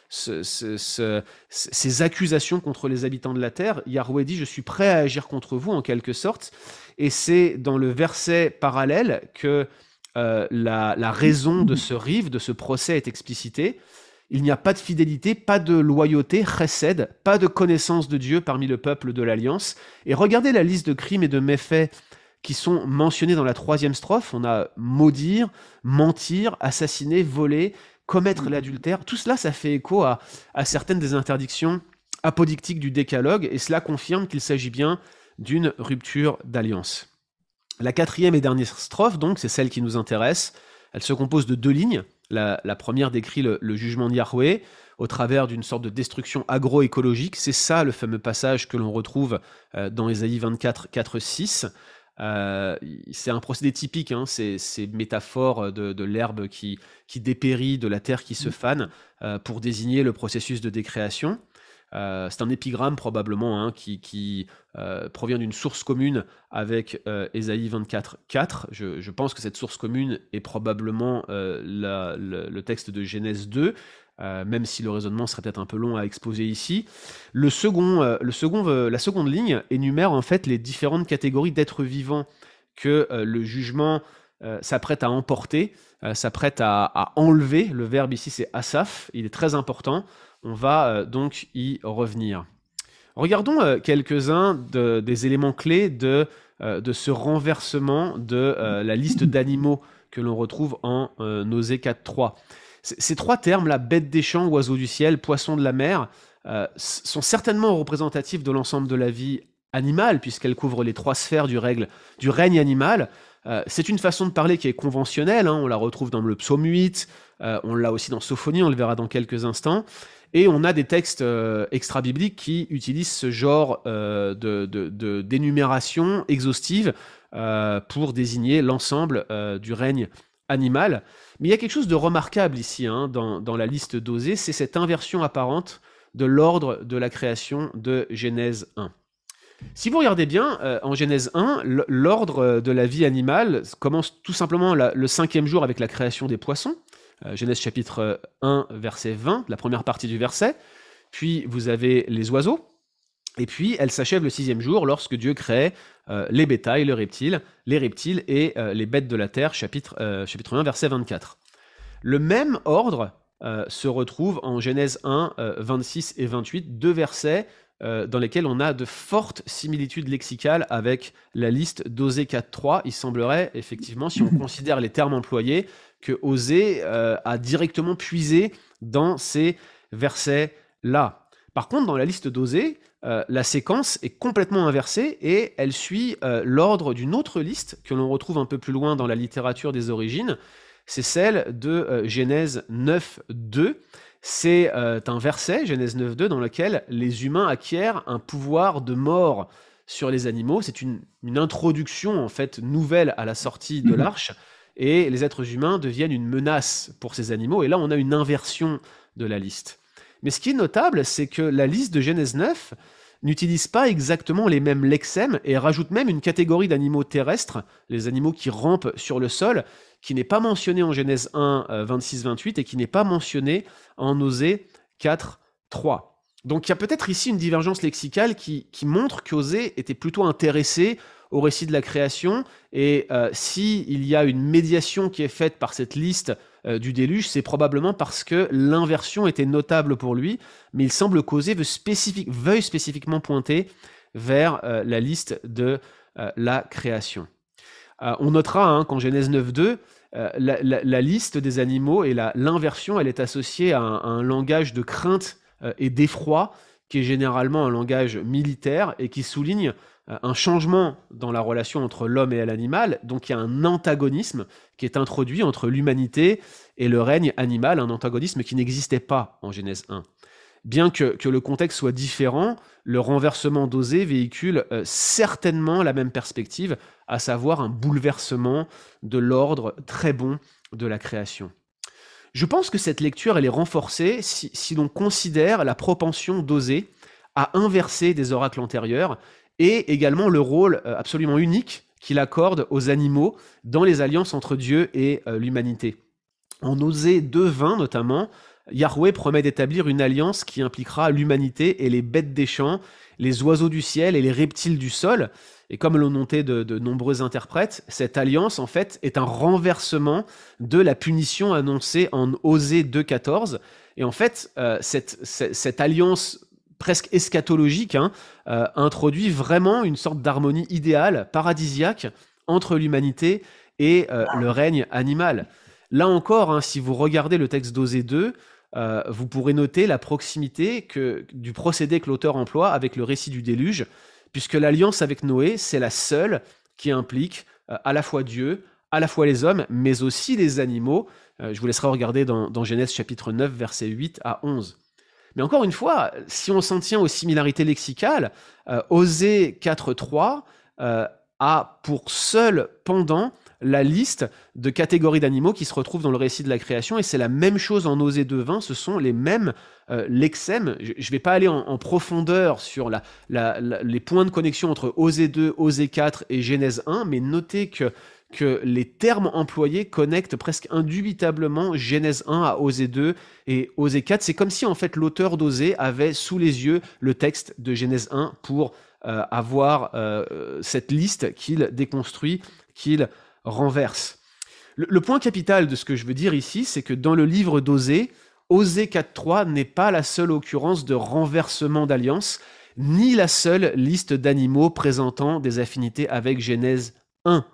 ces accusations contre les habitants de la terre. Yahweh dit, je suis prêt à agir contre vous en quelque sorte. Et c'est dans le verset parallèle que euh, la, raison de ce rive, de ce procès est explicitée. Il n'y a pas de fidélité, pas de loyauté, chesed, pas de connaissance de Dieu parmi le peuple de l'Alliance. Et regardez la liste de crimes et de méfaits qui sont mentionnés dans la troisième strophe. On a maudire, mentir, assassiner, voler, commettre mm. l'adultère. Tout cela, ça fait écho à, certaines des interdictions apodictiques du décalogue, et cela confirme qu'il s'agit bien d'une rupture d'alliance. La quatrième et dernière strophe, donc, c'est celle qui nous intéresse. Elle se compose de deux lignes. La, première décrit le, jugement de Yahweh au travers d'une sorte de destruction agroécologique. C'est ça le fameux passage que l'on retrouve euh, dans Ésaïe 24, 4, 6. Euh, c'est un procédé typique, hein, ces, métaphores de, l'herbe qui, qui, dépérit, de la terre qui se mmh. fane, euh, pour désigner le processus de décréation. Euh, c'est un épigramme probablement hein, qui, provient d'une source commune avec Ésaïe 24, 4. Je, pense que cette source commune est probablement le, texte de Genèse 2. Même si le raisonnement serait peut-être un peu long à exposer ici. Le second, le second, la seconde ligne énumère en fait les différentes catégories d'êtres vivants que le jugement s'apprête à emporter, s'apprête à, enlever. Le verbe ici c'est asaf, il est très important. On va euh, donc y revenir. Regardons euh, quelques-uns des éléments clés de, euh, ce renversement de la liste d'animaux que l'on retrouve en Osée 4.3. Ces trois termes, la bête des champs, oiseau du ciel, poisson de la mer, sont certainement représentatifs de l'ensemble de la vie animale, puisqu'elle couvre les trois sphères du, règne animal. c'est une façon de parler qui est conventionnelle, hein. on la retrouve dans le psaume 8, on l'a aussi dans Sophonie, on le verra dans quelques instants. Et on a des textes euh, extra-bibliques qui utilisent ce genre euh, d'énumération exhaustive euh, pour désigner l'ensemble du règne animal. Mais il y a quelque chose de remarquable ici hein, dans, la liste d'Osée, c'est cette inversion apparente de l'ordre de la création de Genèse 1. Si vous regardez bien, en Genèse 1, l'ordre de la vie animale commence tout simplement le cinquième jour avec la création des poissons. Euh, Genèse chapitre 1, verset 20, la première partie du verset. Puis vous avez les oiseaux. Et puis elle s'achève le sixième jour lorsque Dieu crée euh, les bétails, les reptiles, les reptiles et euh, les bêtes de la terre, chapitre, chapitre 1, verset 24. Le même ordre se retrouve en Genèse 1, 26 et 28, deux versets dans lesquels on a de fortes similitudes lexicales avec la liste d'Osée 4.3. Il semblerait, effectivement, si on [coughs] considère les termes employés, que Osée euh, a directement puisé dans ces versets-là. Par contre, dans la liste d'Osée, euh, la séquence est complètement inversée et elle suit euh, l'ordre d'une autre liste que l'on retrouve un peu plus loin dans la littérature des origines. C'est celle de Genèse 9.2. C'est un verset, Genèse 9.2, dans lequel les humains acquièrent un pouvoir de mort sur les animaux. C'est une, une, introduction en fait nouvelle à la sortie de mhm. l'arche et les êtres humains deviennent une menace pour ces animaux, et là on a une inversion de la liste. Mais ce qui est notable, c'est que la liste de Genèse 9 n'utilise pas exactement les mêmes lexèmes et rajoute même une catégorie d'animaux terrestres, les animaux qui rampent sur le sol, qui n'est pas mentionnée en Genèse 1, 26-28 euh, et qui n'est pas mentionnée en Osée 4, 3. Donc il y a peut-être ici une divergence lexicale qui, qui montre qu'Osée était plutôt intéressé au récit de la création. Et euh, s'il y a une médiation qui est faite par cette liste euh, du déluge, c'est probablement parce que l'inversion était notable pour lui, mais il semble causer veuille spécifiquement pointer vers euh, la liste de la création. on notera hein, qu'en Genèse 9.2, la, liste des animaux et l'inversion, elle est associée à un langage de crainte et d'effroi, qui est généralement un langage militaire et qui souligne euh, un changement dans la relation entre l'homme et l'animal, donc il y a un antagonisme qui est introduit entre l'humanité et le règne animal, un antagonisme qui n'existait pas en Genèse 1. Bien que, le contexte soit différent, le renversement dosé véhicule euh, certainement la même perspective, à savoir un bouleversement de l'ordre très bon de la création. Je pense que cette lecture est renforcée si, si l'on considère la propension d'oser à inverser des oracles antérieurs et également le rôle euh, absolument unique qu'il accorde aux animaux dans les alliances entre Dieu et euh, l'humanité. En Osée 2.20 notamment, Yahweh promet d'établir une alliance qui impliquera l'humanité et les bêtes des champs, les oiseaux du ciel et les reptiles du sol. Et comme l'ont noté de, nombreux interprètes, cette alliance, en fait, est un renversement de la punition annoncée en Osée 2.14. Et en fait, euh, cette, cette, alliance presque eschatologique, hein, euh, introduit vraiment une sorte d'harmonie idéale, paradisiaque, entre l'humanité et euh, le règne animal. Là encore, hein, si vous regardez le texte d'Osée 2, euh, vous pourrez noter la proximité que, du procédé que l'auteur emploie avec le récit du déluge, puisque l'alliance avec Noé, c'est la seule qui implique à la fois Dieu, à la fois les hommes, mais aussi les animaux. je vous laisserai regarder dans, dans Genèse chapitre 9, versets 8 à 11. Mais encore une fois, si on s'en tient aux similarités lexicales, euh, Osée 4.3 euh, a pour seul pendant la liste de catégories d'animaux qui se retrouvent dans le récit de la création, et c'est la même chose en Osée 2.20, ce sont les mêmes euh, lexèmes. Je ne vais pas aller en, profondeur sur les points de connexion entre Osée 2, Osée 4 et Genèse 1, mais notez que que les termes employés connectent presque indubitablement Genèse 1 à Osée 2 et Osée 4. C'est comme si en fait l'auteur d'Osée avait sous les yeux le texte de Genèse 1 pour euh, avoir euh, cette liste qu'il déconstruit, qu'il renverse. Le, point capital de ce que je veux dire ici, c'est que dans le livre d'Osée, Osée 4.3 n'est pas la seule occurrence de renversement d'alliance, ni la seule liste d'animaux présentant des affinités avec Genèse 1.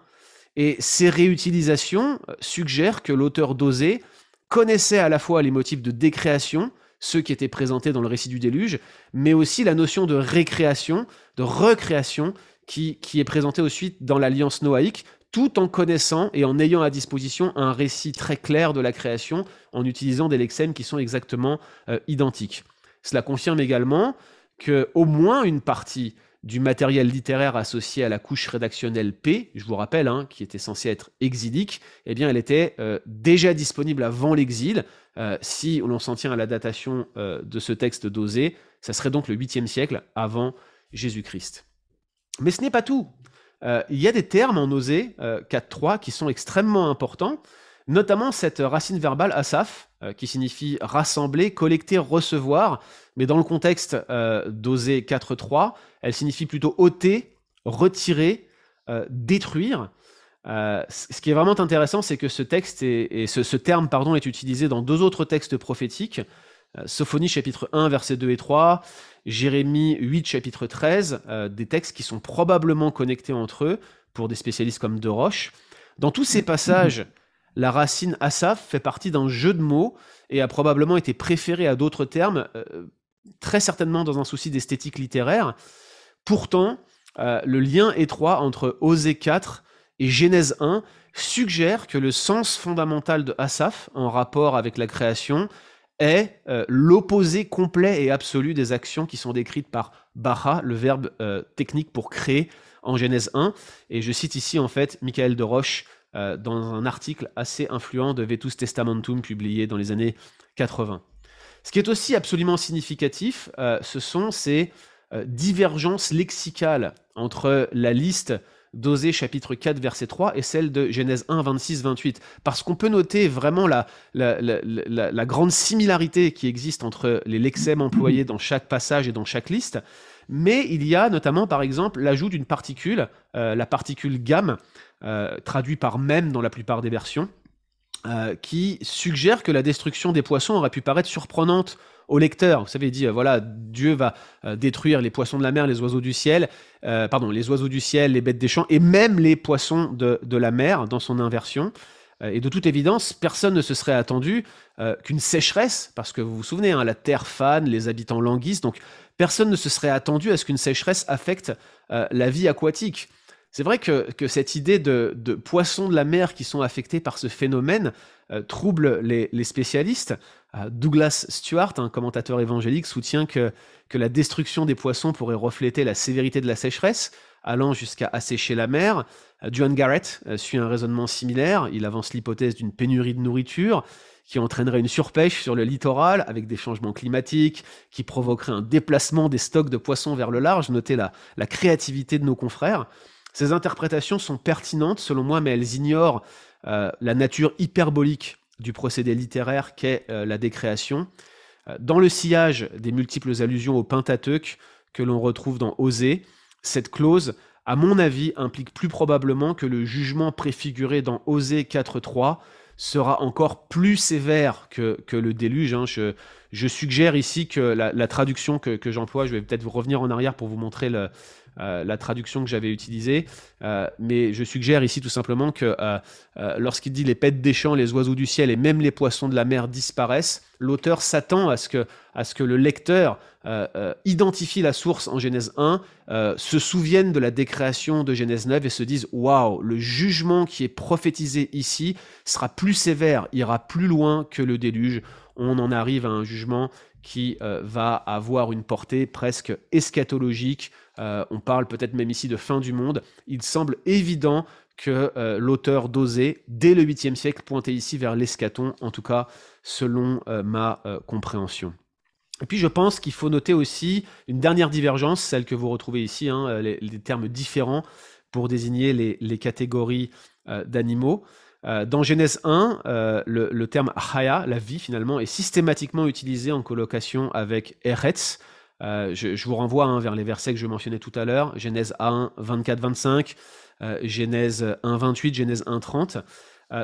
Et ces réutilisations euh, suggèrent que l'auteur d'Osée connaissait à la fois les motifs de décréation, ceux qui étaient présentés dans le récit du déluge, mais aussi la notion de récréation, de recréation, qui, qui est présentée ensuite dans l'alliance noaïque, tout en connaissant et en ayant à disposition un récit très clair de la création, en utilisant des lexèmes qui sont exactement euh, identiques. Cela confirme également que au moins une partie du matériel littéraire associé à la couche rédactionnelle P, je vous rappelle, hein, qui était censée être exilique, eh bien, elle était euh, déjà disponible avant l'exil. Euh, si l'on s'en tient à la datation euh, de ce texte d'Osée, ça serait donc le 8e siècle avant Jésus-Christ. Mais ce n'est pas tout. il y a des termes en Osée 4.3 qui sont extrêmement importants, notamment cette racine verbale asaf, qui signifie rassembler, collecter, recevoir, mais dans le contexte euh, d'Osée 4.3, elle signifie plutôt ôter, retirer, euh, détruire. Euh, ce qui est vraiment intéressant, c'est que ce texte et ce, terme pardon, est utilisé dans deux autres textes prophétiques. Sophonie chapitre 1 versets 2 et 3, Jérémie 8 chapitre 13, des textes qui sont probablement connectés entre eux pour des spécialistes comme De Roche. Dans tous ces [clears throat] passages, la racine asaf fait partie d'un jeu de mots et a probablement été préférée à d'autres termes très certainement dans un souci d'esthétique littéraire. Pourtant, euh, le lien étroit entre Osée 4 et Genèse 1 suggère que le sens fondamental de Asaph, en rapport avec la création, est euh, l'opposé complet et absolu des actions qui sont décrites par Baha, le verbe euh, technique pour créer en Genèse 1. Et je cite ici en fait Michael de Roche dans un article assez influent de Vetus Testamentum publié dans les années 80. Ce qui est aussi absolument significatif, euh, ce sont ces euh, divergences lexicales entre la liste d'Osée chapitre 4 verset 3 et celle de Genèse 1 26 28 parce qu'on peut noter vraiment la, grande similarité qui existe entre les lexèmes employés dans chaque passage et dans chaque liste mais il y a notamment par exemple l'ajout d'une particule euh, la particule gamme traduit par même dans la plupart des versions euh, qui suggère que la destruction des poissons aurait pu paraître surprenante au lecteur. Vous savez, il dit, euh, voilà, Dieu va euh, détruire les poissons de la mer, les oiseaux du ciel, pardon, les oiseaux du ciel, les bêtes des champs, et même les poissons de, de la mer dans son inversion. Et de toute évidence, personne ne se serait attendu qu'une sécheresse, parce que vous vous souvenez, hein, la terre fane, les habitants languissent, donc personne ne se serait attendu à ce qu'une sécheresse affecte la vie aquatique. C'est vrai que, cette idée de, poissons de la mer qui sont affectés par ce phénomène euh, trouble les, spécialistes. Euh, Douglas Stewart, un commentateur évangélique, soutient que, la destruction des poissons pourrait refléter la sévérité de la sécheresse, allant jusqu'à assécher la mer. Euh, Duane Garrett suit un raisonnement similaire. Il avance l'hypothèse d'une pénurie de nourriture qui entraînerait une surpêche sur le littoral avec des changements climatiques, qui provoquerait un déplacement des stocks de poissons vers le large. Notez la créativité de nos confrères. Ces interprétations sont pertinentes selon moi, mais elles ignorent euh, la nature hyperbolique du procédé littéraire qu'est euh, la décréation. Euh, dans le sillage des multiples allusions au Pentateuque que l'on retrouve dans Osée, cette clause, à mon avis, implique plus probablement que le jugement préfiguré dans Osée 4.3 sera encore plus sévère que, le déluge. Hein. Je, suggère ici que la, traduction que, que j'emploie, je vais peut-être revenir en arrière pour vous montrer le, euh, la traduction que j'avais utilisée. Euh, mais je suggère ici tout simplement que euh, lorsqu'il dit les pêtes des champs, les oiseaux du ciel et même les poissons de la mer disparaissent, l'auteur s'attend à, ce que, à ce que le lecteur identifie la source en Genèse 1, se souvienne de la décréation de Genèse 9 et se dise waouh, le jugement qui est prophétisé ici sera plus sévère, ira plus loin que le déluge. On en arrive à un jugement qui va avoir une portée presque eschatologique, euh, on parle peut-être même ici de fin du monde, il semble évident que l'auteur d'Osée, dès le 8e siècle, pointait ici vers l'escaton, en tout cas selon ma compréhension. Et puis je pense qu'il faut noter aussi une dernière divergence, celle que vous retrouvez ici, hein, les, termes différents pour désigner les, catégories d'animaux. Dans Genèse 1, le, terme Haya, la vie finalement, est systématiquement utilisé en colocation avec Eretz, euh, je, vous renvoie hein, vers les versets que je mentionnais tout à l'heure, Genèse 1, 24-25, euh, Genèse 1, 28, Genèse 1, 30.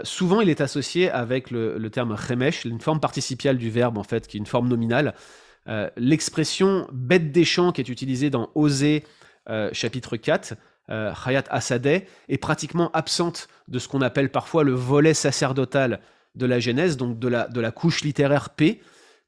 souvent, il est associé avec le, terme remesh, une forme participiale du verbe, en fait, qui est une forme nominale. Euh, l'expression bête des champs qui est utilisée dans Osée chapitre 4, Hayat Asadeh, est pratiquement absente de ce qu'on appelle parfois le volet sacerdotal de la Genèse, donc de la, de la couche littéraire P.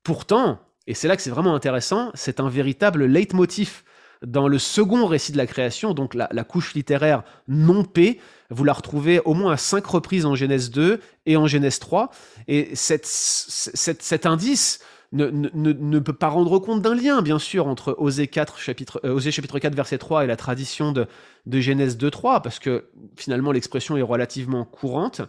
Pourtant, et c'est là que c'est vraiment intéressant, c'est un véritable leitmotiv dans le second récit de la création, donc la, couche littéraire non P, vous la retrouvez au moins à cinq reprises en Genèse 2 et en Genèse 3. Et cet indice ne, peut pas rendre compte d'un lien, bien sûr, entre Osée, 4, chapitre, euh, chapitre 4, verset 3 et la tradition de, de Genèse 2, 3, parce que finalement l'expression est relativement courante.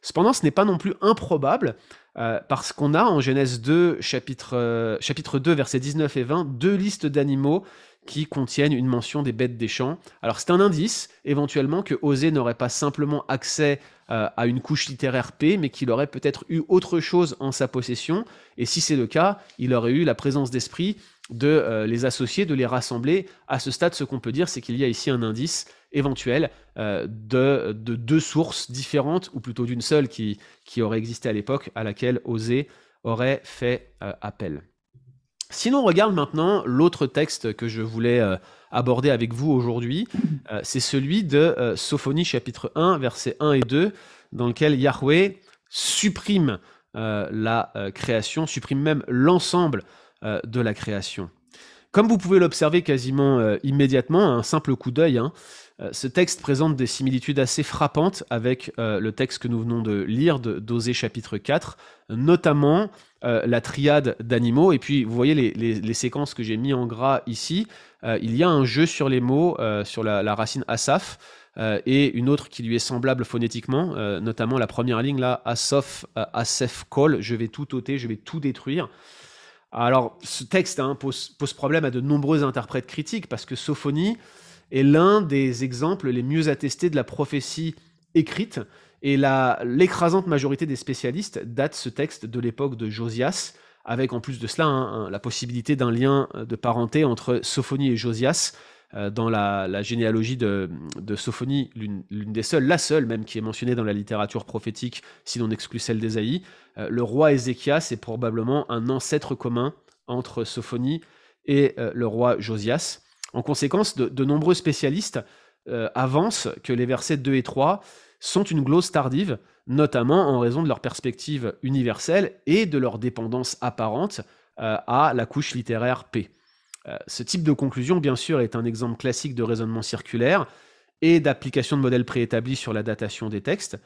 Cependant, ce n'est pas non plus improbable euh, parce qu'on a en Genèse 2, chapitre, euh, chapitre 2, versets 19 et 20, deux listes d'animaux qui contiennent une mention des bêtes des champs. Alors c'est un indice, éventuellement, que Osée n'aurait pas simplement accès euh, à une couche littéraire P, mais qu'il aurait peut-être eu autre chose en sa possession. Et si c'est le cas, il aurait eu la présence d'esprit de les associer, de les rassembler. À ce stade, ce qu'on peut dire, c'est qu'il y a ici un indice éventuel euh, de, deux sources différentes, ou plutôt d'une seule qui, qui aurait existé à l'époque, à laquelle Osée aurait fait euh, appel. Sinon, on regarde maintenant l'autre texte que je voulais euh, aborder avec vous aujourd'hui. c'est celui de Sophonie chapitre 1, versets 1 et 2, dans lequel Yahweh supprime la création, supprime même l'ensemble de la création. Comme vous pouvez l'observer quasiment immédiatement, un simple coup d'œil, hein, euh, ce texte présente des similitudes assez frappantes avec euh, le texte que nous venons de lire d'Osée chapitre 4, notamment euh, la triade d'animaux. Et puis, vous voyez les, séquences que j'ai mis en gras ici. il y a un jeu sur les mots, sur la, racine asaf, et une autre qui lui est semblable phonétiquement, notamment la première ligne là, asaf, asef kol, je vais tout ôter, je vais tout détruire. Alors, ce texte hein, pose, pose, problème à de nombreux interprètes critiques parce que Sophonie est l'un des exemples les mieux attestés de la prophétie écrite. Et l'écrasante majorité des spécialistes datent ce texte de l'époque de Josias, avec en plus de cela hein, la possibilité d'un lien de parenté entre Sophonie et Josias. Euh, dans la, généalogie de, Sophonie, l'une des seules, la seule même qui est mentionnée dans la littérature prophétique, si l'on exclut celle d'Ésaïe, euh, le roi Ézéchias est probablement un ancêtre commun entre Sophonie et euh, le roi Josias. En conséquence, de, nombreux spécialistes euh, avancent que les versets 2 et 3 sont une glose tardive, notamment en raison de leur perspective universelle et de leur dépendance apparente euh, à la couche littéraire P. Euh, ce type de conclusion, bien sûr, est un exemple classique de raisonnement circulaire et d'application de modèles préétablis sur la datation des textes.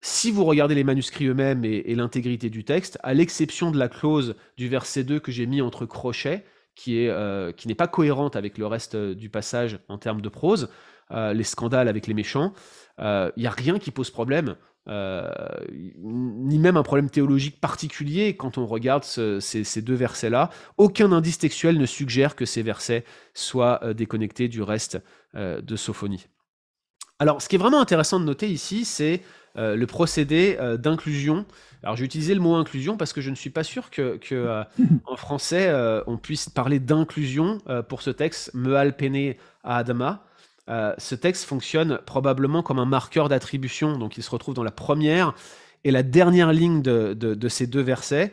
Si vous regardez les manuscrits eux-mêmes et, l'intégrité du texte, à l'exception de la clause du verset 2 que j'ai mis entre crochets, euh, qui n'est pas cohérente avec le reste du passage en termes de prose, les scandales avec les méchants. Il n'y a rien qui pose problème. ni même un problème théologique particulier quand on regarde ces, deux versets-là. Aucun indice textuel ne suggère que ces versets soient déconnectés du reste de Sophonie. Alors, ce qui est vraiment intéressant de noter ici, c'est le procédé d'inclusion alors j'ai utilisé le mot inclusion parce que je ne suis pas sûr que, euh, [laughs] en français euh, on puisse parler d'inclusion euh, pour ce texte Meal Pene à Adama. Ce texte fonctionne probablement comme un marqueur d'attribution, donc il se retrouve dans la première et la dernière ligne de, ces deux versets.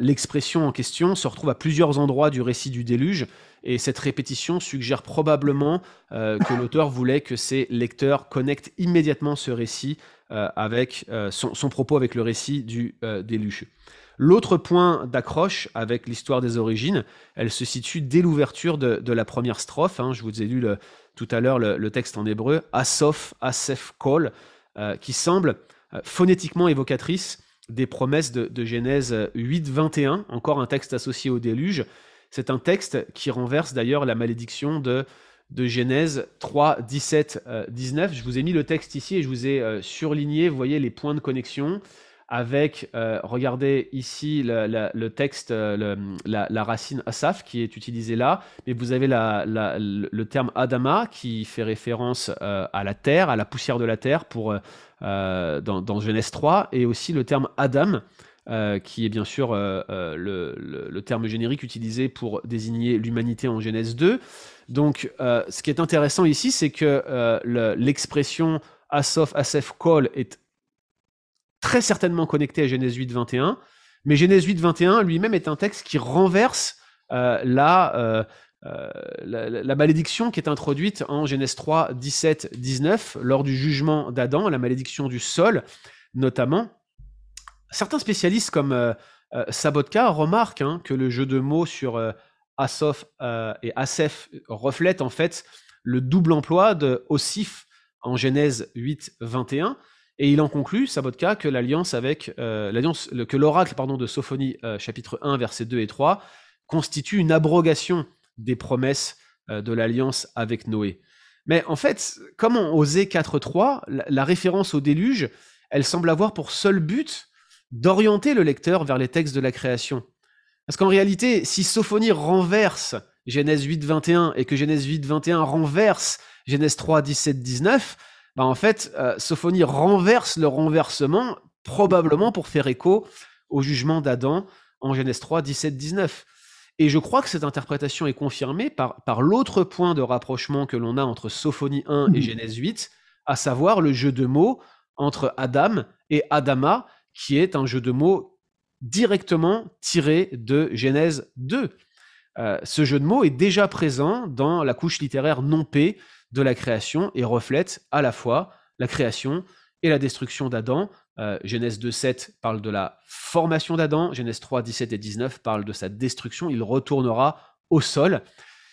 L'expression en question se retrouve à plusieurs endroits du récit du déluge, et cette répétition suggère probablement que l'auteur voulait que ses lecteurs connectent immédiatement ce récit euh, avec euh, son, propos avec le récit du euh, déluge. L'autre point d'accroche avec l'histoire des origines, elle se situe dès l'ouverture de, la première strophe. Hein. je vous ai lu tout à l'heure le, texte en hébreu, Asof, Asef Kol, qui semble phonétiquement évocatrice des promesses de, Genèse 8, 21, encore un texte associé au déluge. C'est un texte qui renverse d'ailleurs la malédiction de de Genèse 3, 17, 19. Je vous ai mis le texte ici et je vous ai surligné, vous voyez, les points de connexion avec, regardez ici le texte, la, racine asaf qui est utilisée là, mais vous avez le terme adama qui fait référence à la terre, à la poussière de la terre pour, dans, dans, Genèse 3, et aussi le terme adam euh, qui est bien sûr euh, euh, le, terme générique utilisé pour désigner l'humanité en Genèse 2. Donc, ce qui est intéressant ici, c'est que l'expression Asof, Asef, Kol est très certainement connectée à Genèse 8, 21, mais Genèse 8, 21 lui-même est un texte qui renverse la, la, malédiction qui est introduite en Genèse 3, 17, 19 lors du jugement d'Adam, la malédiction du sol notamment. Certains spécialistes comme euh, euh, Sabotka remarquent hein, que le jeu de mots sur euh, Asof et Asef reflète en fait le double emploi de Osif en Genèse 8, 21. Et il en conclut, Sabotka, que l'alliance avec l'alliance, que l'oracle pardon de Sophonie chapitre 1 versets 2 et 3 constitue une abrogation des promesses de l'alliance avec Noé. Mais en fait, comme en Osée 4.3, la, la référence au déluge, elle semble avoir pour seul but d'orienter le lecteur vers les textes de la création. Parce qu'en réalité, si Sophonie renverse Genèse 8, 21 et que Genèse 8, 21 renverse Genèse 3, 17, 19, bah en fait, euh, Sophonie renverse le renversement, probablement pour faire écho au jugement d'Adam en Genèse 3, 17, 19. Et je crois que cette interprétation est confirmée par, par l'autre point de rapprochement que l'on a entre Sophonie 1 et mmh. Genèse 8, à savoir le jeu de mots entre Adam et Adama, qui est un jeu de mots directement tiré de Genèse 2. Euh, ce jeu de mots est déjà présent dans la couche littéraire non P de la création et reflète à la fois la création et la destruction d'Adam. Euh, Genèse 2.7 parle de la formation d'Adam, Genèse 3, 17 et 19 parle de sa destruction, il retournera au sol.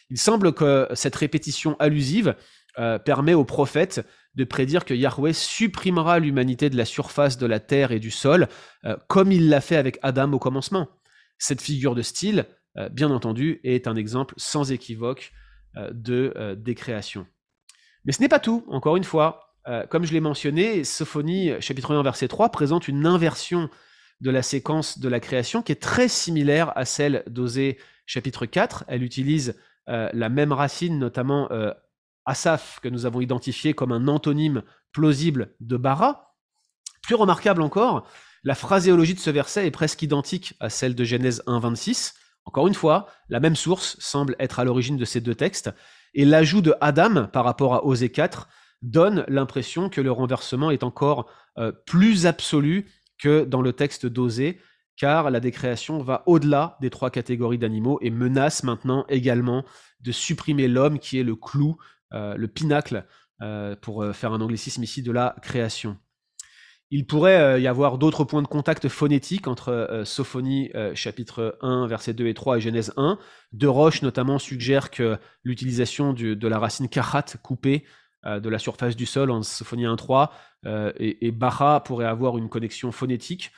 Il semble que cette répétition allusive euh, permet aux prophètes de prédire que Yahweh supprimera l'humanité de la surface de la terre et du sol, euh, comme il l'a fait avec Adam au commencement. Cette figure de style, bien entendu, est un exemple sans équivoque de décréation. Mais ce n'est pas tout, encore une fois. comme je l'ai mentionné, Sophonie, chapitre 1, verset 3, présente une inversion de la séquence de la création qui est très similaire à celle d'Osée chapitre 4. Elle utilise la même racine, notamment Asaph, que nous avons identifié comme un antonyme plausible de bara. Plus remarquable encore, la phraséologie de ce verset est presque identique à celle de Genèse 1.26. Encore une fois, la même source semble être à l'origine de ces deux textes, et l'ajout de Adam par rapport à Osée 4 donne l'impression que le renversement est encore euh, plus absolu que dans le texte d'Osée, car la décréation va au-delà des trois catégories d'animaux et menace maintenant également de supprimer l'homme qui est le clou euh, le pinacle, euh, pour faire un anglicisme ici, de la création. Il pourrait y avoir d'autres points de contact phonétiques entre Sophonie chapitre 1 versets 2 et 3 et Genèse 1. De Roche notamment suggère que l'utilisation de la racine kahat coupée de la surface du sol en Sophonie 1.3 et, et Baha pourrait avoir une connexion phonétique.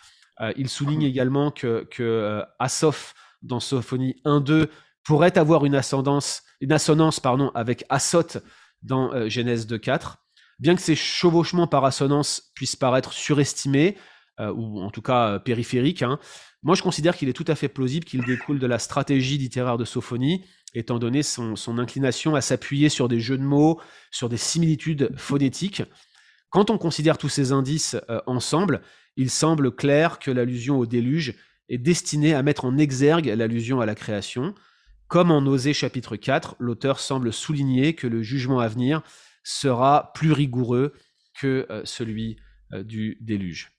il souligne également que, que Asof dans Sophonie 1.2 pourrait avoir une ascendance, une assonance pardon, avec Asot dans euh, Genèse 2.4. Bien que ces chevauchements par assonance puissent paraître surestimés, euh, ou en tout cas euh, périphériques, hein, moi je considère qu'il est tout à fait plausible qu'il découle de la stratégie littéraire de Sophonie, étant donné son, inclination à s'appuyer sur des jeux de mots, sur des similitudes phonétiques. Quand on considère tous ces indices ensemble, il semble clair que l'allusion au déluge est destinée à mettre en exergue l'allusion à la création, comme en Osée chapitre 4, l'auteur semble souligner que le jugement à venir sera plus rigoureux que euh, celui euh, du déluge.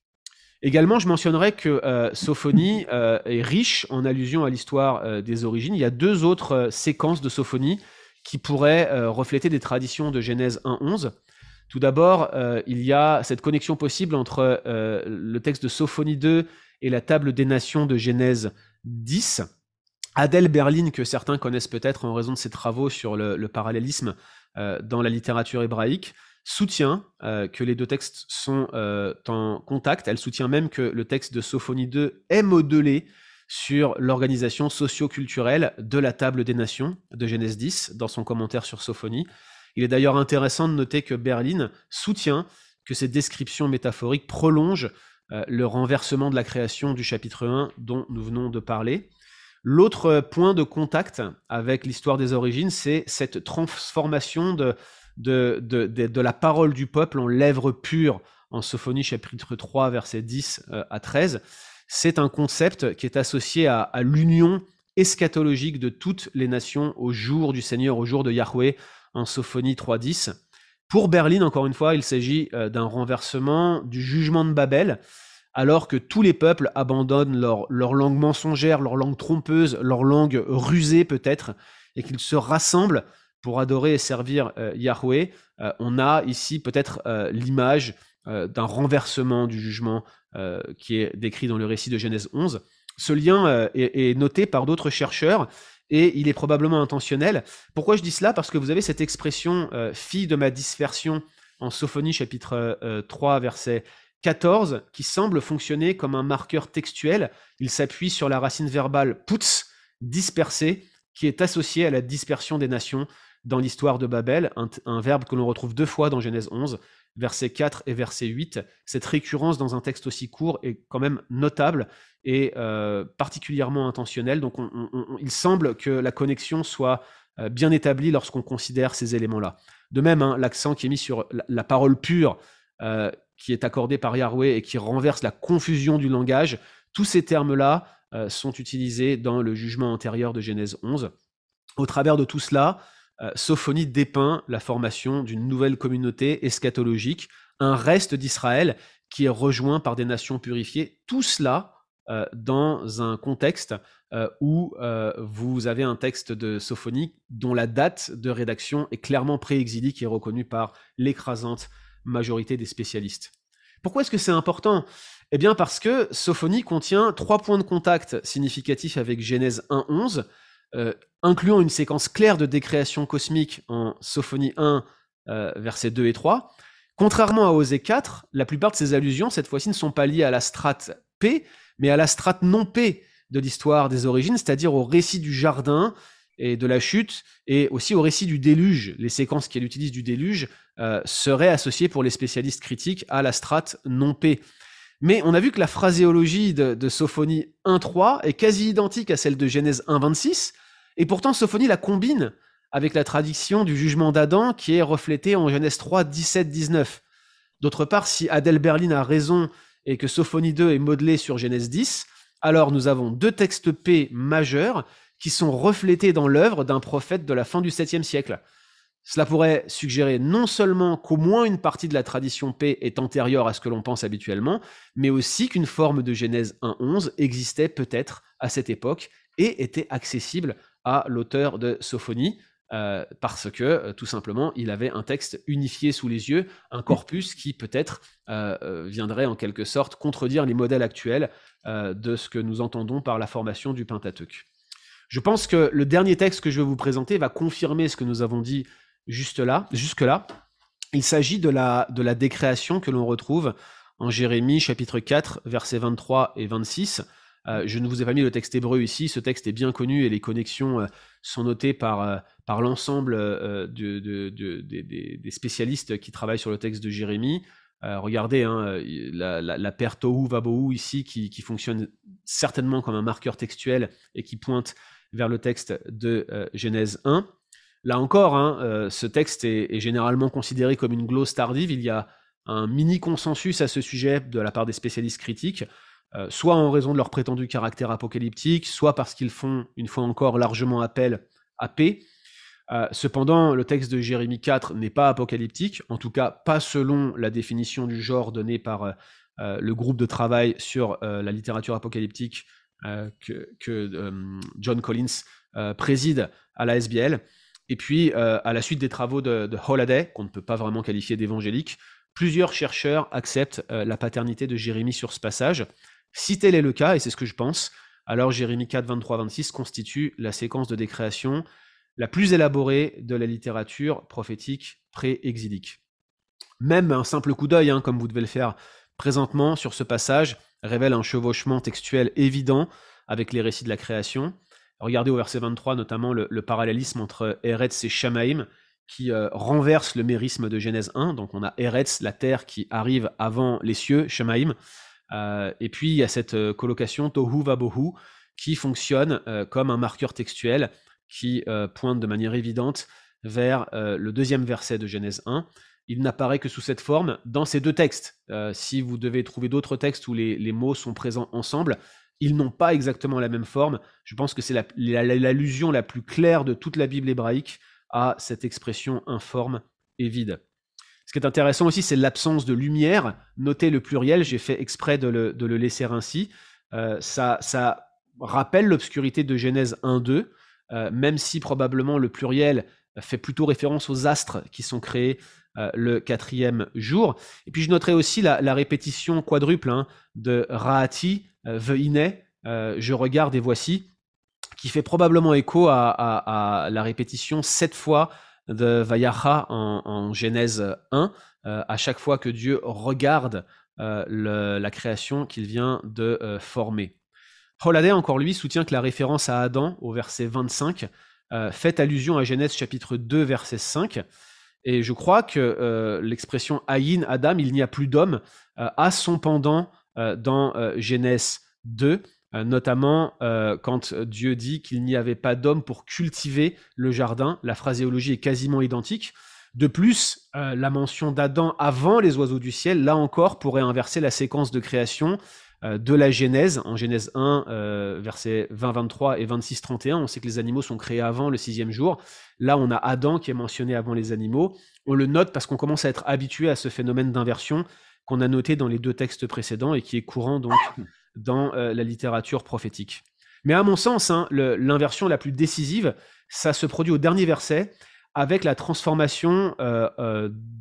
Également, je mentionnerai que euh, Sophonie est riche en allusion à l'histoire des origines. Il y a deux autres séquences de Sophonie qui pourraient refléter des traditions de Genèse 1.11. Tout d'abord, il y a cette connexion possible entre le texte de Sophonie 2 et la table des nations de Genèse 10. Adèle Berlin, que certains connaissent peut-être en raison de ses travaux sur le, parallélisme dans la littérature hébraïque, soutient euh, que les deux textes sont euh, en contact. Elle soutient même que le texte de Sophonie 2 est modelé sur l'organisation socio-culturelle de la table des nations de Genèse 10 dans son commentaire sur Sophonie. Il est d'ailleurs intéressant de noter que Berlin soutient que ces descriptions métaphoriques prolongent euh, le renversement de la création du chapitre 1 dont nous venons de parler. L'autre point de contact avec l'histoire des origines, c'est cette transformation de, de, la parole du peuple en lèvres pures en Sophonie chapitre 3 versets 10 euh, à 13. C'est un concept qui est associé à, à l'union eschatologique de toutes les nations au jour du Seigneur, au jour de Yahweh, en Sophonie 3.10. Pour Berlin, encore une fois, il s'agit euh, d'un renversement du jugement de Babel, alors que tous les peuples abandonnent leur, langue mensongère, leur langue trompeuse, leur langue rusée peut-être, et qu'ils se rassemblent pour adorer et servir euh, Yahweh. Euh, on a ici peut-être l'image d'un renversement du jugement qui est décrit dans le récit de Genèse 11. Ce lien est, noté par d'autres chercheurs et il est probablement intentionnel. Pourquoi je dis cela? Parce que vous avez cette expression euh, fille de ma dispersion en Sophonie chapitre 3 euh, verset 14 qui semble fonctionner comme un marqueur textuel. Il s'appuie sur la racine verbale putz, disperser, qui est associée à la dispersion des nations dans l'histoire de Babel, un verbe que l'on retrouve deux fois dans Genèse 11 versets 4 et verset 8. Cette récurrence dans un texte aussi court est quand même notable et euh, particulièrement intentionnelle. Donc il semble que la connexion soit euh, bien établie lorsqu'on considère ces éléments-là. De même, hein, l'accent qui est mis sur la, parole pure euh, qui est accordée par Yahweh et qui renverse la confusion du langage, tous ces termes-là sont utilisés dans le jugement antérieur de Genèse 11. Au travers de tout cela, euh, Sophonie dépeint la formation d'une nouvelle communauté eschatologique, un reste d'Israël qui est rejoint par des nations purifiées. Tout cela euh, dans un contexte euh, où vous avez un texte de Sophonie dont la date de rédaction est clairement pré-exilique et reconnue par l'écrasante majorité des spécialistes. Pourquoi est-ce que c'est important? Eh bien parce que Sophonie contient trois points de contact significatifs avec Genèse 1.11, euh, incluant une séquence claire de décréation cosmique en Sophonie 1, euh, versets 2 et 3. Contrairement à Osée 4, la plupart de ces allusions, cette fois-ci, ne sont pas liées à la strate P, mais à la strate non P de l'histoire des origines, c'est-à-dire au récit du jardin et de la chute, et aussi au récit du déluge. Les séquences qu'elle utilise du déluge euh, seraient associées pour les spécialistes critiques à la strate non P. Mais on a vu que la phraséologie de, de Sophonie 1.3 est quasi identique à celle de Genèse 1.26, et pourtant, Sophonie la combine avec la tradition du jugement d'Adam qui est reflétée en Genèse 3, 17, 19. D'autre part, si Adèle Berlin a raison et que Sophonie 2 est modelée sur Genèse 10, alors nous avons deux textes P majeurs qui sont reflétés dans l'œuvre d'un prophète de la fin du 7e siècle. Cela pourrait suggérer non seulement qu'au moins une partie de la tradition P est antérieure à ce que l'on pense habituellement, mais aussi qu'une forme de Genèse 1.11 existait peut-être à cette époque et était accessible à l'auteur de Sophonie, euh, parce que euh, tout simplement, il avait un texte unifié sous les yeux, un corpus qui peut-être euh, viendrait en quelque sorte contredire les modèles actuels de ce que nous entendons par la formation du Pentateuque. Je pense que le dernier texte que je vais vous présenter va confirmer ce que nous avons dit juste là, jusque-là. Il s'agit de la, décréation que l'on retrouve en Jérémie chapitre 4, versets 23 et 26. Euh, je ne vous ai pas mis le texte hébreu ici, ce texte est bien connu et les connexions euh, sont notées par, euh, l'ensemble des spécialistes qui travaillent sur le texte de Jérémie. regardez hein, la, la, paire Tohu Vabohu ici qui, fonctionne certainement comme un marqueur textuel et qui pointe vers le texte de Genèse 1. Là encore, hein, ce texte est, généralement considéré comme une glose tardive. Il y a un mini consensus à ce sujet de la part des spécialistes critiques. Euh, soit en raison de leur prétendu caractère apocalyptique, soit parce qu'ils font, une fois encore, largement appel à paix. Euh, cependant, le texte de Jérémie 4 n'est pas apocalyptique, en tout cas pas selon la définition du genre donnée par euh, le groupe de travail sur la littérature apocalyptique que, John Collins préside à la SBL. Et puis, à la suite des travaux de, de qu'on ne peut pas vraiment qualifier d'évangélique, plusieurs chercheurs acceptent la paternité de Jérémie sur ce passage. Si tel est le cas, et c'est ce que je pense, alors Jérémie 4, 23, 26 constitue la séquence de décréation la plus élaborée de la littérature prophétique pré-exilique. Même un simple coup d'œil, hein, comme vous devez le faire présentement sur ce passage, révèle un chevauchement textuel évident avec les récits de la création. Regardez au verset 23 notamment le, parallélisme entre Eretz et Shamaim qui euh, renverse le mérisme de Genèse 1. Donc on a Eretz, la terre qui arrive avant les cieux, Shamaim. Euh, et puis il y a cette euh, colocation Tohu Vabohu qui fonctionne comme un marqueur textuel qui pointe de manière évidente vers le deuxième verset de Genèse 1 il n'apparaît que sous cette forme dans ces deux textes. Euh, si vous devez trouver d'autres textes où les, mots sont présents ensemble, ils n'ont pas exactement la même forme. Je pense que c'est l'allusion la, plus claire de toute la Bible hébraïque à cette expression informe et vide. Ce qui est intéressant aussi, c'est l'absence de lumière. Notez le pluriel, j'ai fait exprès de le, laisser ainsi. Euh, ça, rappelle l'obscurité de Genèse 1-2, euh, même si probablement le pluriel fait plutôt référence aux astres qui sont créés euh, le quatrième jour. Et puis je noterai aussi la, répétition quadruple hein, de Raati, euh, Veine, euh, je regarde et voici, qui fait probablement écho à, la répétition sept fois de Vayacha en, Genèse 1, à chaque fois que Dieu regarde la création qu'il vient de former. Holaday, encore lui, soutient que la référence à Adam au verset 25 fait allusion à Genèse chapitre 2, verset 5, et je crois que euh, l'expression Aïn, Adam, il n'y a plus d'homme, euh, a son pendant euh, dans Genèse 2, notamment quand Dieu dit qu'il n'y avait pas d'homme pour cultiver le jardin. La phraséologie est quasiment identique. De plus, la mention d'Adam avant les oiseaux du ciel, là encore, pourrait inverser la séquence de création de la Genèse, en Genèse 1, euh, versets 20-23 et 26-31. On sait que les animaux sont créés avant le sixième jour. Là, on a Adam qui est mentionné avant les animaux. On le note parce qu'on commence à être habitué à ce phénomène d'inversion qu'on a noté dans les deux textes précédents et qui est courant donc dans euh, la littérature prophétique. Mais à mon sens, hein, l'inversion la plus décisive, ça se produit au dernier verset avec la transformation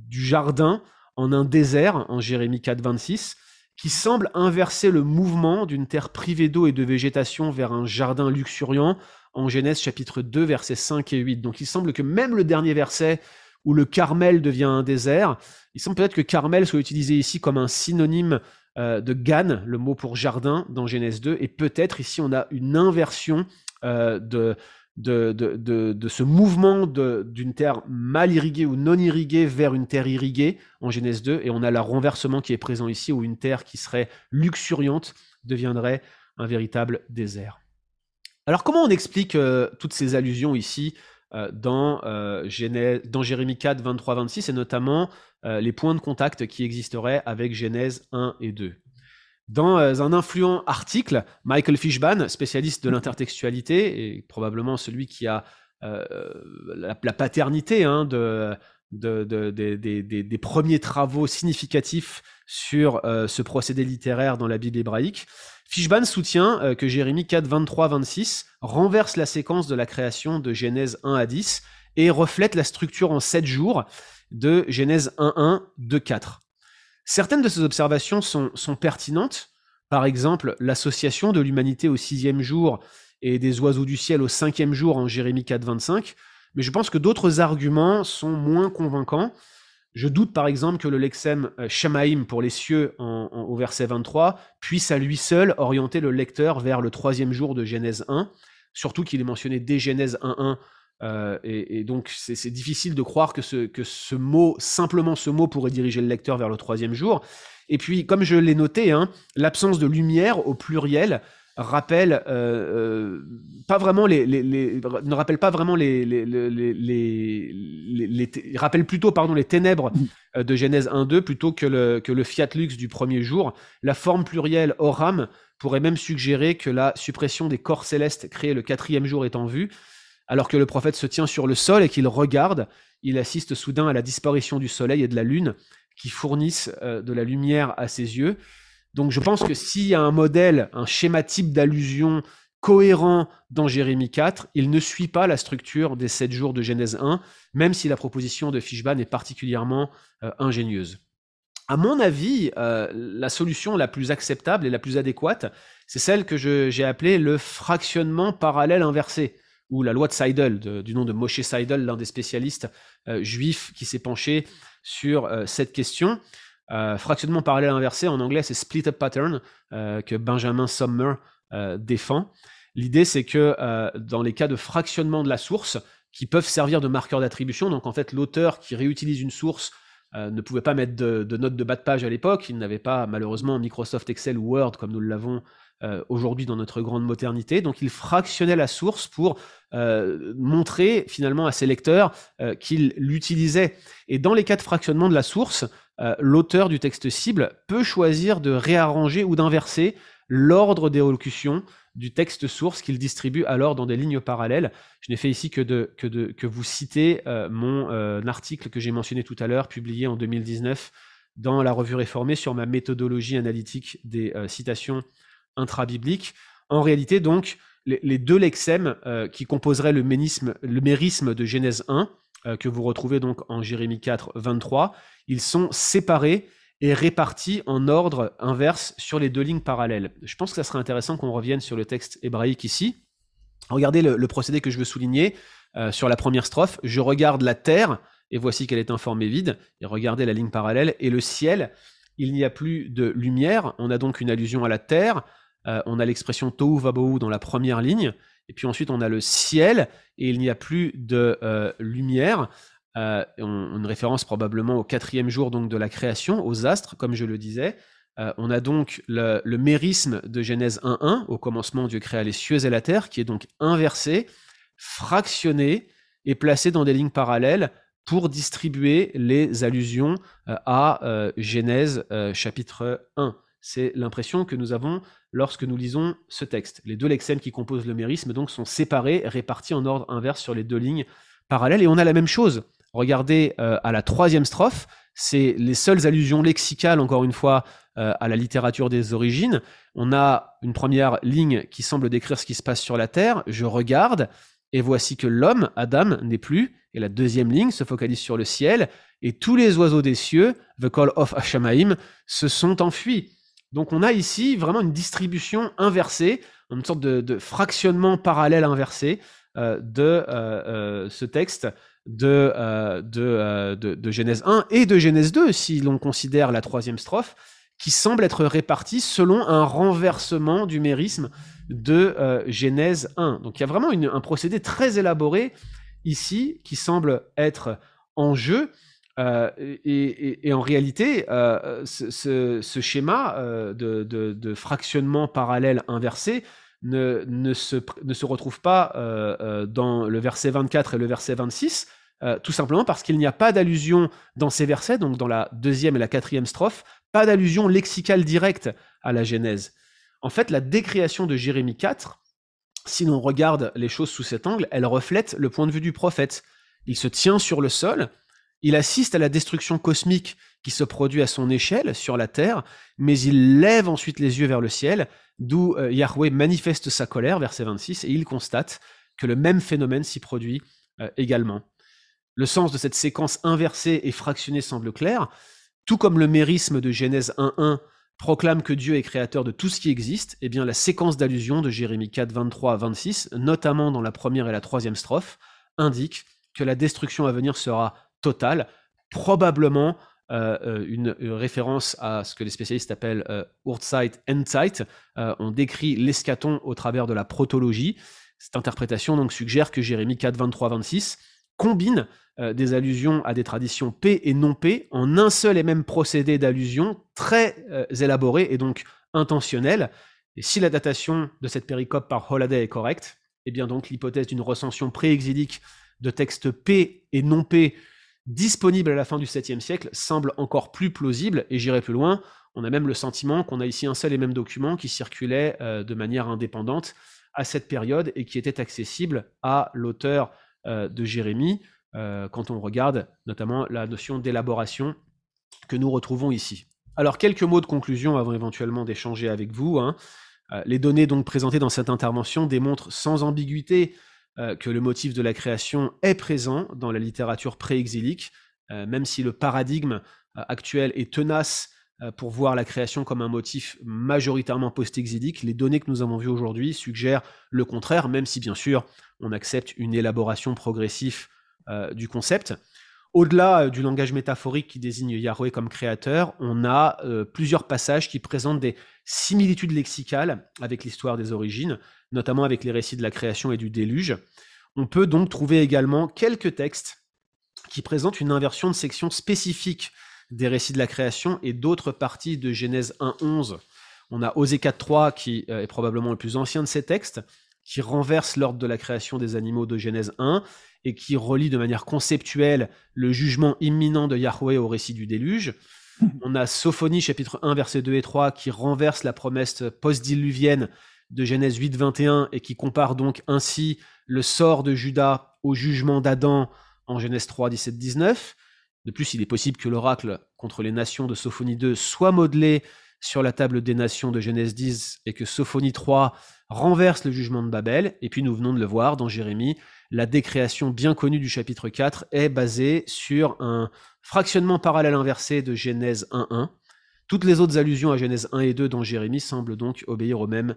du jardin en un désert en Jérémie 4, 26 qui semble inverser le mouvement d'une terre privée d'eau et de végétation vers un jardin luxuriant en Genèse chapitre 2 versets 5 et 8. Donc il semble que même le dernier verset où le Carmel devient un désert, il semble peut-être que Carmel soit utilisé ici comme un synonyme euh, de Gan, le mot pour jardin dans Genèse 2, et peut-être ici on a une inversion euh, de, de, ce mouvement d'une terre mal irriguée ou non irriguée vers une terre irriguée en Genèse 2, et on a le renversement qui est présent ici, où une terre qui serait luxuriante deviendrait un véritable désert. Alors comment on explique euh, toutes ces allusions ici euh, dans, euh, Genèse, dans Jérémie 4, 23, 26, et notamment les points de contact qui existeraient avec Genèse 1 et 2 dans euh, un influent article, Michael Fishban, spécialiste de l'intertextualité et probablement celui qui a euh, la, paternité hein, de, des premiers travaux significatifs sur euh, ce procédé littéraire dans la Bible hébraïque, Fishban soutient que Jérémie 4, 23, 26 renverse la séquence de la création de Genèse 1 à 10 et reflète la structure en 7 jours de Genèse 1, 1, 2, 4. Certaines de ces observations sont, pertinentes. Par exemple, l'association de l'humanité au sixième jour et des oiseaux du ciel au cinquième jour en Jérémie 4, 25. Mais je pense que d'autres arguments sont moins convaincants. Je doute par exemple que le lexème euh, Shamaim pour les cieux au verset 23 puisse à lui seul orienter le lecteur vers le troisième jour de Genèse 1, surtout qu'il est mentionné dès Genèse 1.1 euh, et, donc c'est difficile de croire que ce, que ce mot, simplement ce mot, pourrait diriger le lecteur vers le troisième jour. Et puis, comme je l'ai noté, hein, l'absence de lumière au pluriel rappelle euh, euh, pas vraiment les, ne rappelle pas vraiment les, les, rappelle plutôt pardon les ténèbres de Genèse 1-2 plutôt que le que le fiat lux du premier jour. La forme plurielle oram pourrait même suggérer que la suppression des corps célestes créés le quatrième jour est en vue alors que le prophète se tient sur le sol et qu'il regarde, il assiste soudain à la disparition du soleil et de la lune qui fournissent euh, de la lumière à ses yeux. Donc je pense que s'il y a un modèle, un schéma type d'allusion cohérent dans Jérémie 4, il ne suit pas la structure des sept jours de Genèse 1, même si la proposition de Fishban est particulièrement euh, ingénieuse. À mon avis, euh, la solution la plus acceptable et la plus adéquate, c'est celle que j'ai appelée le fractionnement parallèle inversé ou la loi de Seidel, du nom de Moshe Seidel, l'un des spécialistes euh, juifs qui s'est penché sur euh, cette question. Euh, fractionnement parallèle inversé, en anglais, c'est split up pattern, que Benjamin Sommer défend. L'idée, c'est que dans les cas de fractionnement de la source, qui peuvent servir de marqueur d'attribution, donc en fait l'auteur qui réutilise une source ne pouvait pas mettre de, de notes de bas de page à l'époque, il n'avait pas malheureusement Microsoft Excel ou Word comme nous l'avons euh, aujourd'hui dans notre grande modernité. Donc il fractionnait la source pour euh, montrer finalement à ses lecteurs euh, qu'il l'utilisait. Et dans les cas de fractionnement de la source, l'auteur du texte cible peut choisir de réarranger ou d'inverser l'ordre d'élocution du texte source qu'il distribue alors dans des lignes parallèles. Je n'ai fait ici que, que, que vous citer mon article que j'ai mentionné tout à l'heure, publié en 2019 dans la revue réformée sur ma méthodologie analytique des citations intra-biblique. En réalité, donc, les, deux lexèmes euh, qui composeraient le, mérisme de Genèse 1, euh, que vous retrouvez donc en Jérémie 4, 23, ils sont séparés et répartis en ordre inverse sur les deux lignes parallèles. Je pense que ça serait intéressant qu'on revienne sur le texte hébraïque ici. Regardez le, procédé que je veux souligner euh, sur la première strophe. Je regarde la terre, et voici qu'elle est informée vide, et regardez la ligne parallèle, et le ciel, il n'y a plus de lumière, on a donc une allusion à la terre, euh, on a l'expression Tohu Vabohu dans la première ligne, et puis ensuite on a le ciel, et il n'y a plus de euh, lumière. Euh, une référence probablement au quatrième jour donc de la création, aux astres, comme je le disais. on a donc le, le, mérisme de Genèse 1.1, au commencement Dieu créa les cieux et la terre, qui est donc inversé, fractionné et placé dans des lignes parallèles pour distribuer les allusions à Genèse chapitre 1. C'est l'impression que nous avons lorsque nous lisons ce texte. Les deux lexèmes qui composent le mérisme donc sont séparés, répartis en ordre inverse sur les deux lignes parallèles, et on a la même chose. Regardez euh, à la troisième strophe, c'est les seules allusions lexicales, encore une fois, euh, à la littérature des origines. On a une première ligne qui semble décrire ce qui se passe sur la terre. Je regarde, et voici que l'homme, Adam, n'est plus. Et la deuxième ligne se focalise sur le ciel, et tous les oiseaux des cieux, the call of Hashamaim, se sont enfuis. Donc on a ici vraiment une distribution inversée, une sorte de, fractionnement parallèle inversé euh, de euh, euh, ce texte de, de, de, Genèse 1 et de Genèse 2, si l'on considère la troisième strophe, qui semble être répartie selon un renversement du mérisme de Genèse 1. Donc il y a vraiment un procédé très élaboré ici qui semble être en jeu. Euh, et, en réalité, euh, ce, schéma euh, de, fractionnement parallèle inversé ne, se, ne se, retrouve pas dans le verset 24 et le verset 26, tout simplement parce qu'il n'y a pas d'allusion dans ces versets, donc dans la deuxième et la quatrième strophe, pas d'allusion lexicale directe à la Genèse. En fait, la décréation de Jérémie 4, si l'on regarde les choses sous cet angle, elle reflète le point de vue du prophète. Il se tient sur le sol, il assiste à la destruction cosmique qui se produit à son échelle sur la terre, mais il lève ensuite les yeux vers le ciel, d'où euh, Yahweh manifeste sa colère, verset 26, et il constate que le même phénomène s'y produit euh, également. Le sens de cette séquence inversée et fractionnée semble clair, tout comme le mérisme de Genèse 1.1 proclame que Dieu est créateur de tout ce qui existe, et eh bien la séquence d'allusion de Jérémie 4, 23 à 26, notamment dans la première et la troisième strophe, indique que la destruction à venir sera totale, probablement euh, euh, une, référence à ce que les spécialistes appellent euh, Urzeit, Endzeit. Euh, on décrit l'escaton au travers de la protologie. Cette interprétation donc suggère que Jérémie 4, 23, 26 combine des allusions à des traditions P et non P en un seul et même procédé d'allusion très élaboré et donc intentionnel. Et si la datation de cette péricope par Holiday est correcte, eh bien donc l'hypothèse d'une recension pré-exilique de textes P et non P disponible à la fin du 7e siècle semble encore plus plausible, et j'irai plus loin, on a même le sentiment qu'on a ici un seul et même document qui circulait euh, de manière indépendante à cette période et qui était accessible à l'auteur euh, de Jérémie, euh, quand on regarde notamment la notion d'élaboration que nous retrouvons ici. Alors quelques mots de conclusion avant éventuellement d'échanger avec vous. Hein. les données donc présentées dans cette intervention démontrent sans ambiguïté euh, que le motif de la création est présent dans la littérature pré-exilique, euh, même si le paradigme euh, actuel est tenace pour voir la création comme un motif majoritairement post-exilique, les données que nous avons vues aujourd'hui suggèrent le contraire, même si bien sûr on accepte une élaboration progressive du concept. Au-delà du langage métaphorique qui désigne Yahweh comme créateur, on a plusieurs passages qui présentent des similitudes lexicales avec l'histoire des origines, notamment avec les récits de la création et du déluge. On peut donc trouver également quelques textes qui présentent une inversion de section spécifique des récits de la création et d'autres parties de Genèse 1.11. On a Osée 4.3 qui est probablement le plus ancien de ces textes, qui renverse l'ordre de la création des animaux de Genèse 1 et qui relie de manière conceptuelle le jugement imminent de Yahweh au récit du déluge. [laughs] On a Sophonie chapitre 1 versets 2 et 3 qui renverse la promesse post-diluvienne de Genèse 8 21 et qui compare donc ainsi le sort de Judas au jugement d'Adam en Genèse 3 17 19. De plus, il est possible que l'oracle contre les nations de Sophonie 2 soit modelé sur la table des nations de Genèse 10 et que Sophonie 3 renverse le jugement de Babel. Et puis nous venons de le voir dans Jérémie, la décréation bien connue du chapitre 4 est basée sur un fractionnement parallèle inversé de Genèse 1.1. Toutes les autres allusions à Genèse 1 et 2 dans Jérémie semblent donc obéir au même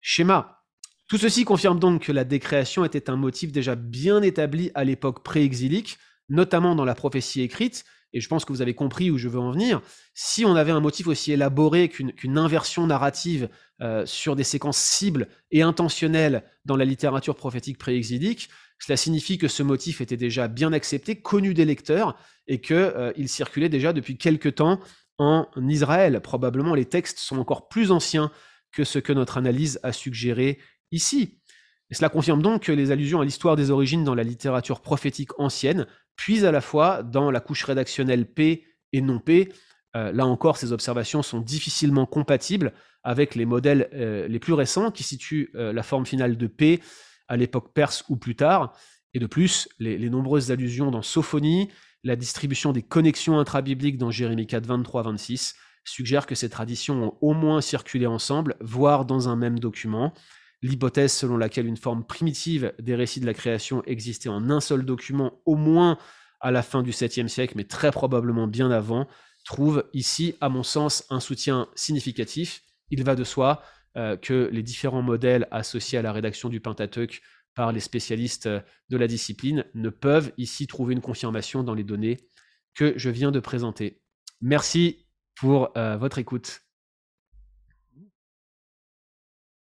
schéma. Tout ceci confirme donc que la décréation était un motif déjà bien établi à l'époque pré-exilique, notamment dans la prophétie écrite, et je pense que vous avez compris où je veux en venir, si on avait un motif aussi élaboré qu'une inversion narrative euh, sur des séquences cibles et intentionnelles dans la littérature prophétique pré-exilique, cela signifie que ce motif était déjà bien accepté, connu des lecteurs, et qu'il euh, circulait déjà depuis quelque temps en Israël. Probablement les textes sont encore plus anciens que ce que notre analyse a suggéré ici. Cela confirme donc que les allusions à l'histoire des origines dans la littérature prophétique ancienne puisent à la fois dans la couche rédactionnelle P et non P. Euh, là encore, ces observations sont difficilement compatibles avec les modèles euh, les plus récents qui situent euh, la forme finale de P à l'époque perse ou plus tard. Et de plus, les, les, nombreuses allusions dans Sophonie, la distribution des connexions intrabibliques dans Jérémie 4, 23, 26 suggèrent que ces traditions ont au moins circulé ensemble, voire dans un même document. L'hypothèse selon laquelle une forme primitive des récits de la création existait en un seul document, au moins à la fin du 7e siècle, mais très probablement bien avant, trouve ici, à mon sens, un soutien significatif. Il va de soi euh, que les différents modèles associés à la rédaction du Pentateuque par les spécialistes de la discipline ne peuvent ici trouver une confirmation dans les données que je viens de présenter. Merci pour euh, votre écoute.